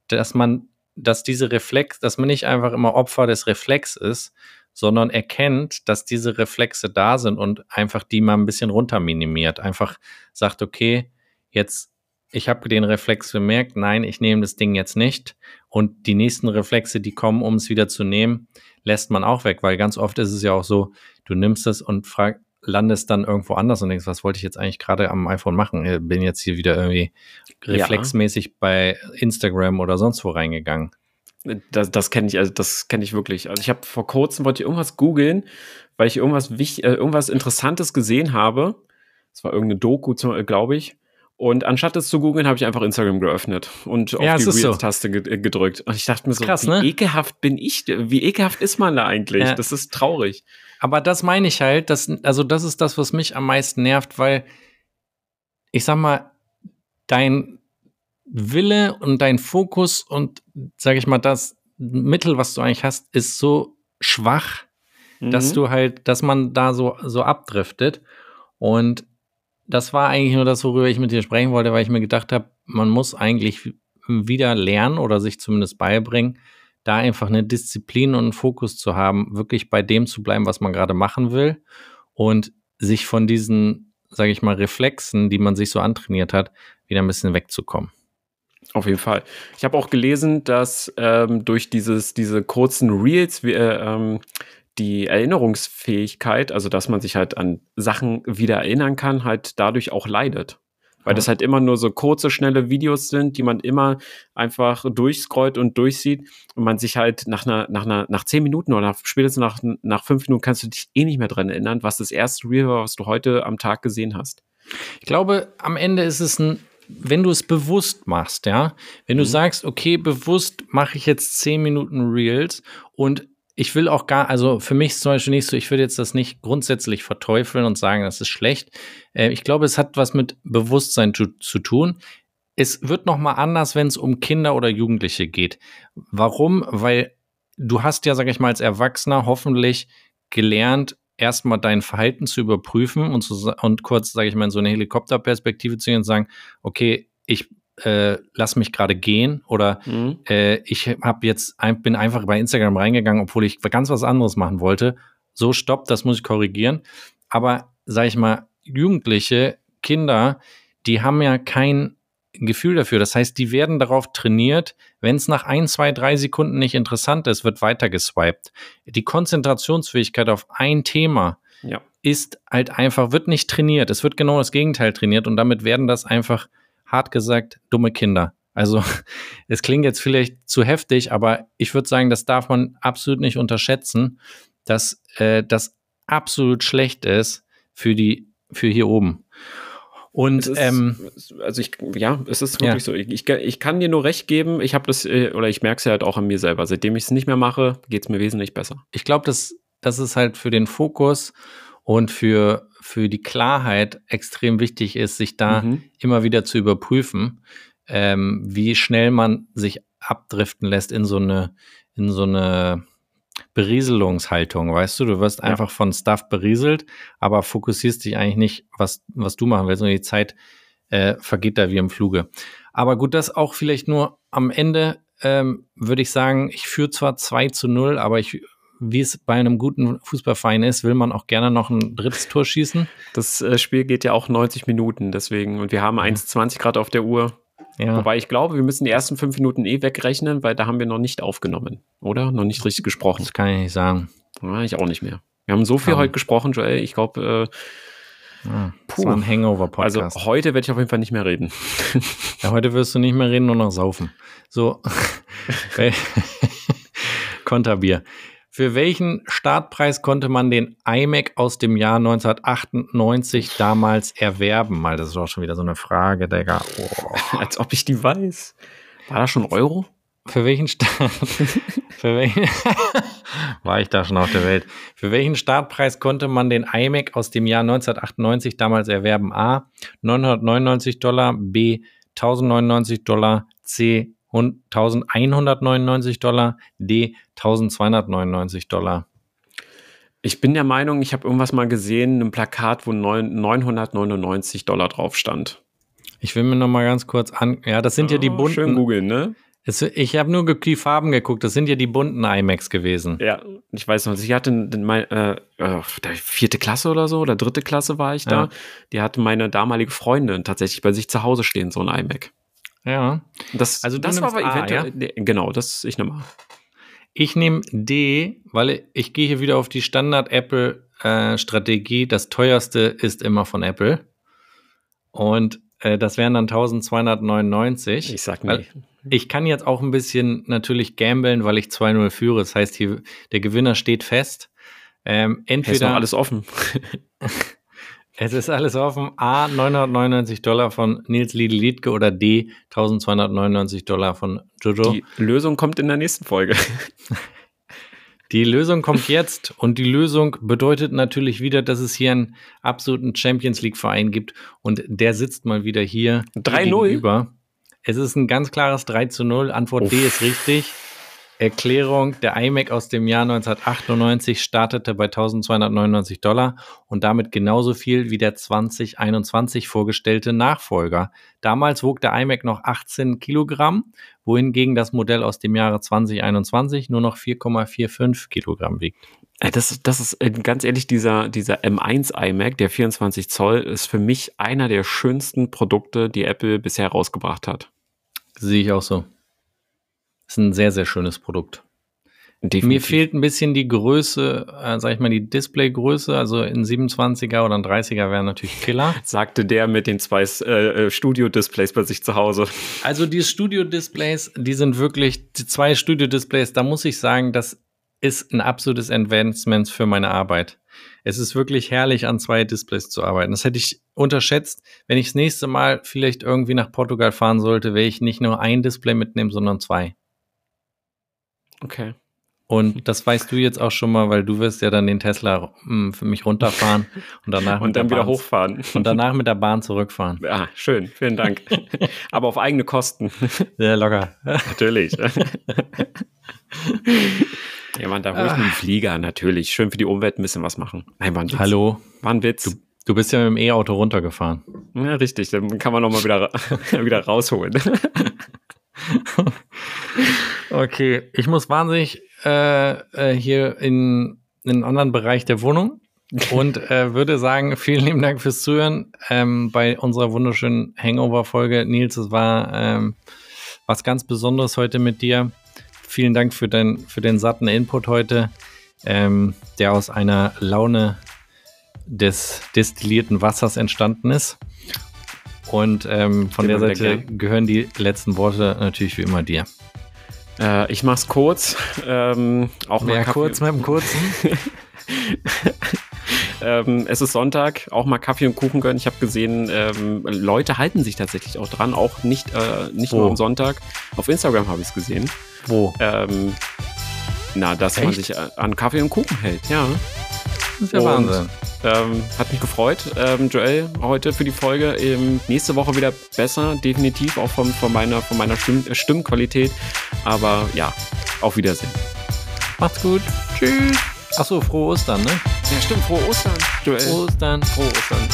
dass man, dass diese Reflex, dass man nicht einfach immer Opfer des Reflex ist, sondern erkennt, dass diese Reflexe da sind und einfach die mal ein bisschen runter minimiert. Einfach sagt, okay, jetzt, ich habe den Reflex bemerkt, nein, ich nehme das Ding jetzt nicht. Und die nächsten Reflexe, die kommen, um es wieder zu nehmen, lässt man auch weg, weil ganz oft ist es ja auch so, du nimmst es und frag, landest dann irgendwo anders und denkst, was wollte ich jetzt eigentlich gerade am iPhone machen? Ich bin jetzt hier wieder irgendwie reflexmäßig ja. bei Instagram oder sonst wo reingegangen. Das, das kenne ich, also das kenne ich wirklich. Also ich habe vor kurzem wollte ich irgendwas googeln, weil ich irgendwas äh, irgendwas Interessantes gesehen habe. Das war irgendeine Doku, glaube ich. Und anstatt es zu googeln, habe ich einfach Instagram geöffnet und auf ja, die Reels-Taste so. Äh, gedrückt. Und ich dachte mir so, Krass, wie ne? ekelhaft bin ich, wie ekelhaft ist man da eigentlich? Ja. Das ist traurig. Aber das meine ich halt, das, also das ist das, was mich am meisten nervt, weil ich sag mal, dein Wille und dein Fokus und sag ich mal, das Mittel, was du eigentlich hast, ist so schwach, mhm. dass du halt, dass man da so, so abdriftet. Und das war eigentlich nur das, worüber ich mit dir sprechen wollte, weil ich mir gedacht habe, man muss eigentlich wieder lernen oder sich zumindest beibringen, da einfach eine Disziplin und einen Fokus zu haben, wirklich bei dem zu bleiben, was man gerade machen will und sich von diesen, sage ich mal, Reflexen, die man sich so antrainiert hat, wieder ein bisschen wegzukommen. Auf jeden Fall. Ich habe auch gelesen, dass ähm, durch dieses, diese kurzen Reels, wie, äh, ähm, die Erinnerungsfähigkeit, also dass man sich halt an Sachen wieder erinnern kann, halt dadurch auch leidet. Weil ja. das halt immer nur so kurze, schnelle Videos sind, die man immer einfach durchscrollt und durchsieht und man sich halt nach einer, nach einer, nach zehn Minuten oder nach, spätestens nach, nach fünf Minuten kannst du dich eh nicht mehr dran erinnern, was das erste Reel war, was du heute am Tag gesehen hast. Ich glaube, am Ende ist es ein wenn du es bewusst machst, ja, wenn du mhm. sagst, okay, bewusst mache ich jetzt zehn Minuten Reels und ich will auch gar, also für mich ist zum Beispiel nicht so, ich würde jetzt das nicht grundsätzlich verteufeln und sagen, das ist schlecht. Äh, ich glaube, es hat was mit Bewusstsein zu, zu tun. Es wird noch mal anders, wenn es um Kinder oder Jugendliche geht. Warum? Weil du hast ja, sag ich mal, als Erwachsener hoffentlich gelernt, erstmal dein Verhalten zu überprüfen und, zu, und kurz, sage ich mal, in so eine Helikopterperspektive zu gehen und sagen, okay, ich äh, lass mich gerade gehen oder mhm. äh, ich habe jetzt ein, bin einfach bei Instagram reingegangen, obwohl ich ganz was anderes machen wollte. So stopp, das muss ich korrigieren. Aber sag ich mal, Jugendliche, Kinder, die haben ja kein Gefühl dafür. Das heißt, die werden darauf trainiert, wenn es nach ein, zwei, drei Sekunden nicht interessant ist, wird weiter geswiped. Die Konzentrationsfähigkeit auf ein Thema ja. ist halt einfach, wird nicht trainiert. Es wird genau das Gegenteil trainiert und damit werden das einfach hart gesagt, dumme Kinder. Also es klingt jetzt vielleicht zu heftig, aber ich würde sagen, das darf man absolut nicht unterschätzen, dass äh, das absolut schlecht ist für die für hier oben. Und ist, ähm, also ich ja, es ist wirklich ja. so. Ich, ich, ich, kann dir nur recht geben. Ich habe das äh, oder ich merke es ja halt auch an mir selber. Seitdem ich es nicht mehr mache, geht es mir wesentlich besser. Ich glaube, dass das ist halt für den Fokus und für für die Klarheit extrem wichtig ist, sich da mhm. immer wieder zu überprüfen, ähm, wie schnell man sich abdriften lässt in so eine, in so eine Berieselungshaltung, weißt du? Du wirst ja. einfach von Stuff berieselt, aber fokussierst dich eigentlich nicht, was, was du machen willst, und die Zeit äh, vergeht da wie im Fluge. Aber gut, das auch vielleicht nur am Ende ähm, würde ich sagen, ich führe zwar 2 zu 0, aber ich wie es bei einem guten Fußballverein ist, will man auch gerne noch ein drittes Tor schießen. Das äh, Spiel geht ja auch 90 Minuten, deswegen. Und wir haben 1,20 Grad auf der Uhr. Ja. Wobei ich glaube, wir müssen die ersten fünf Minuten eh wegrechnen, weil da haben wir noch nicht aufgenommen, oder? Noch nicht richtig gesprochen. Das kann ich nicht sagen. Ja, ich auch nicht mehr. Wir haben so viel um. heute gesprochen, Joel. Ich glaube, äh, ja, puh. ein Hangover-Podcast. Also heute werde ich auf jeden Fall nicht mehr reden. ja, heute wirst du nicht mehr reden, nur noch saufen. So, Konterbier. Für welchen Startpreis konnte man den iMac aus dem Jahr 1998 damals erwerben? Mal, das ist auch schon wieder so eine Frage, Digga. Oh. Als ob ich die weiß. War das schon Euro? Für welchen Start? für welchen war ich da schon auf der Welt? Für welchen Startpreis konnte man den iMac aus dem Jahr 1998 damals erwerben? A. 999 Dollar, B. 1099 Dollar, C. 1199 Dollar, D 1299 Dollar. Ich bin der Meinung, ich habe irgendwas mal gesehen, ein Plakat, wo 999 Dollar drauf stand. Ich will mir noch mal ganz kurz an. Ja, das sind oh, ja die bunten. Schön googeln, ne? Es, ich habe nur die Farben geguckt. Das sind ja die bunten IMAX gewesen. Ja, ich weiß noch. Ich hatte mein, äh, äh, vierte Klasse oder so oder dritte Klasse war ich da. Ja. Die hatte meine damalige Freundin tatsächlich bei sich zu Hause stehen, so ein iMac. Ja. Das, also das war aber A, eventuell. Ja? Genau, das ich nehme A. Ich nehme D, weil ich gehe hier wieder auf die Standard-Apple-Strategie. Äh, das teuerste ist immer von Apple. Und äh, das wären dann 1299. Ich sag nicht. Ich kann jetzt auch ein bisschen natürlich gambeln, weil ich 2-0 führe. Das heißt, hier, der Gewinner steht fest. Ähm, entweder ist noch alles offen. Es ist alles offen. A, 999 Dollar von Nils Liedl Liedke oder D, 1299 Dollar von Jojo. Die Lösung kommt in der nächsten Folge. Die Lösung kommt jetzt und die Lösung bedeutet natürlich wieder, dass es hier einen absoluten Champions League Verein gibt und der sitzt mal wieder hier 3-0. Es ist ein ganz klares 3 zu 0. Antwort Uff. D ist richtig. Erklärung, der iMac aus dem Jahr 1998 startete bei 1299 Dollar und damit genauso viel wie der 2021 vorgestellte Nachfolger. Damals wog der iMac noch 18 Kilogramm, wohingegen das Modell aus dem Jahre 2021 nur noch 4,45 Kilogramm wiegt. Das, das ist äh, ganz ehrlich, dieser, dieser M1 iMac, der 24 Zoll, ist für mich einer der schönsten Produkte, die Apple bisher rausgebracht hat. Sehe ich auch so. Ist ein sehr, sehr schönes Produkt. Definitiv. Mir fehlt ein bisschen die Größe, äh, sag ich mal, die Displaygröße. Also ein 27er oder ein 30er wäre natürlich Killer. Sagte der mit den zwei äh, äh, Studio-Displays bei sich zu Hause. Also die Studio-Displays, die sind wirklich, die zwei Studio-Displays, da muss ich sagen, das ist ein absolutes Advancement für meine Arbeit. Es ist wirklich herrlich, an zwei Displays zu arbeiten. Das hätte ich unterschätzt. Wenn ich das nächste Mal vielleicht irgendwie nach Portugal fahren sollte, wäre ich nicht nur ein Display mitnehmen, sondern zwei. Okay. Und das weißt du jetzt auch schon mal, weil du wirst ja dann den Tesla mh, hm, für mich runterfahren und danach und dann wieder Bahn, hochfahren und danach mit der Bahn zurückfahren. Ja, schön, vielen Dank. Aber auf eigene Kosten. Sehr locker. Natürlich. ja, man, da ruhig ah. mit dem Flieger, natürlich. Schön für die Umwelt ein bisschen was machen. Nein, war ein Witz. Hallo. War ein Witz. Du, du bist ja mit dem E-Auto runtergefahren. Ja, richtig. Dann kann man nochmal wieder, wieder rausholen. okay, ich muss wahnsinnig äh, äh, hier in, in einen anderen Bereich der Wohnung und äh, würde sagen, vielen lieben Dank fürs Zuhören ähm, bei unserer wunderschönen Hangover-Folge. Nils, es war ähm, was ganz Besonderes heute mit dir. Vielen Dank für, dein, für den satten Input heute, ähm, der aus einer Laune des destillierten Wassers entstanden ist. Und ähm, von der Seite gehören die letzten Worte natürlich wie immer dir. Äh, ich mach's kurz. Ähm, auch mal Kaffee. kurz mit dem kurzen. ähm, es ist Sonntag, auch mal Kaffee und Kuchen gönnen. Ich habe gesehen, ähm, Leute halten sich tatsächlich auch dran, auch nicht, äh, nicht nur am Sonntag. Auf Instagram habe ich es gesehen. Wo? Ähm, na, dass Echt? man sich an Kaffee und Kuchen hält, ja. Das ist ja und, Wahnsinn. Ähm, hat mich gefreut, ähm, Joel, heute für die Folge. Ähm, nächste Woche wieder besser, definitiv, auch von, von meiner, von meiner Stimm äh, Stimmqualität. Aber ja, auf Wiedersehen. Macht's gut. Tschüss. Achso, frohe Ostern, ne? Ja, stimmt, frohe Ostern. Joel. Frohe Ostern. Frohe Ostern.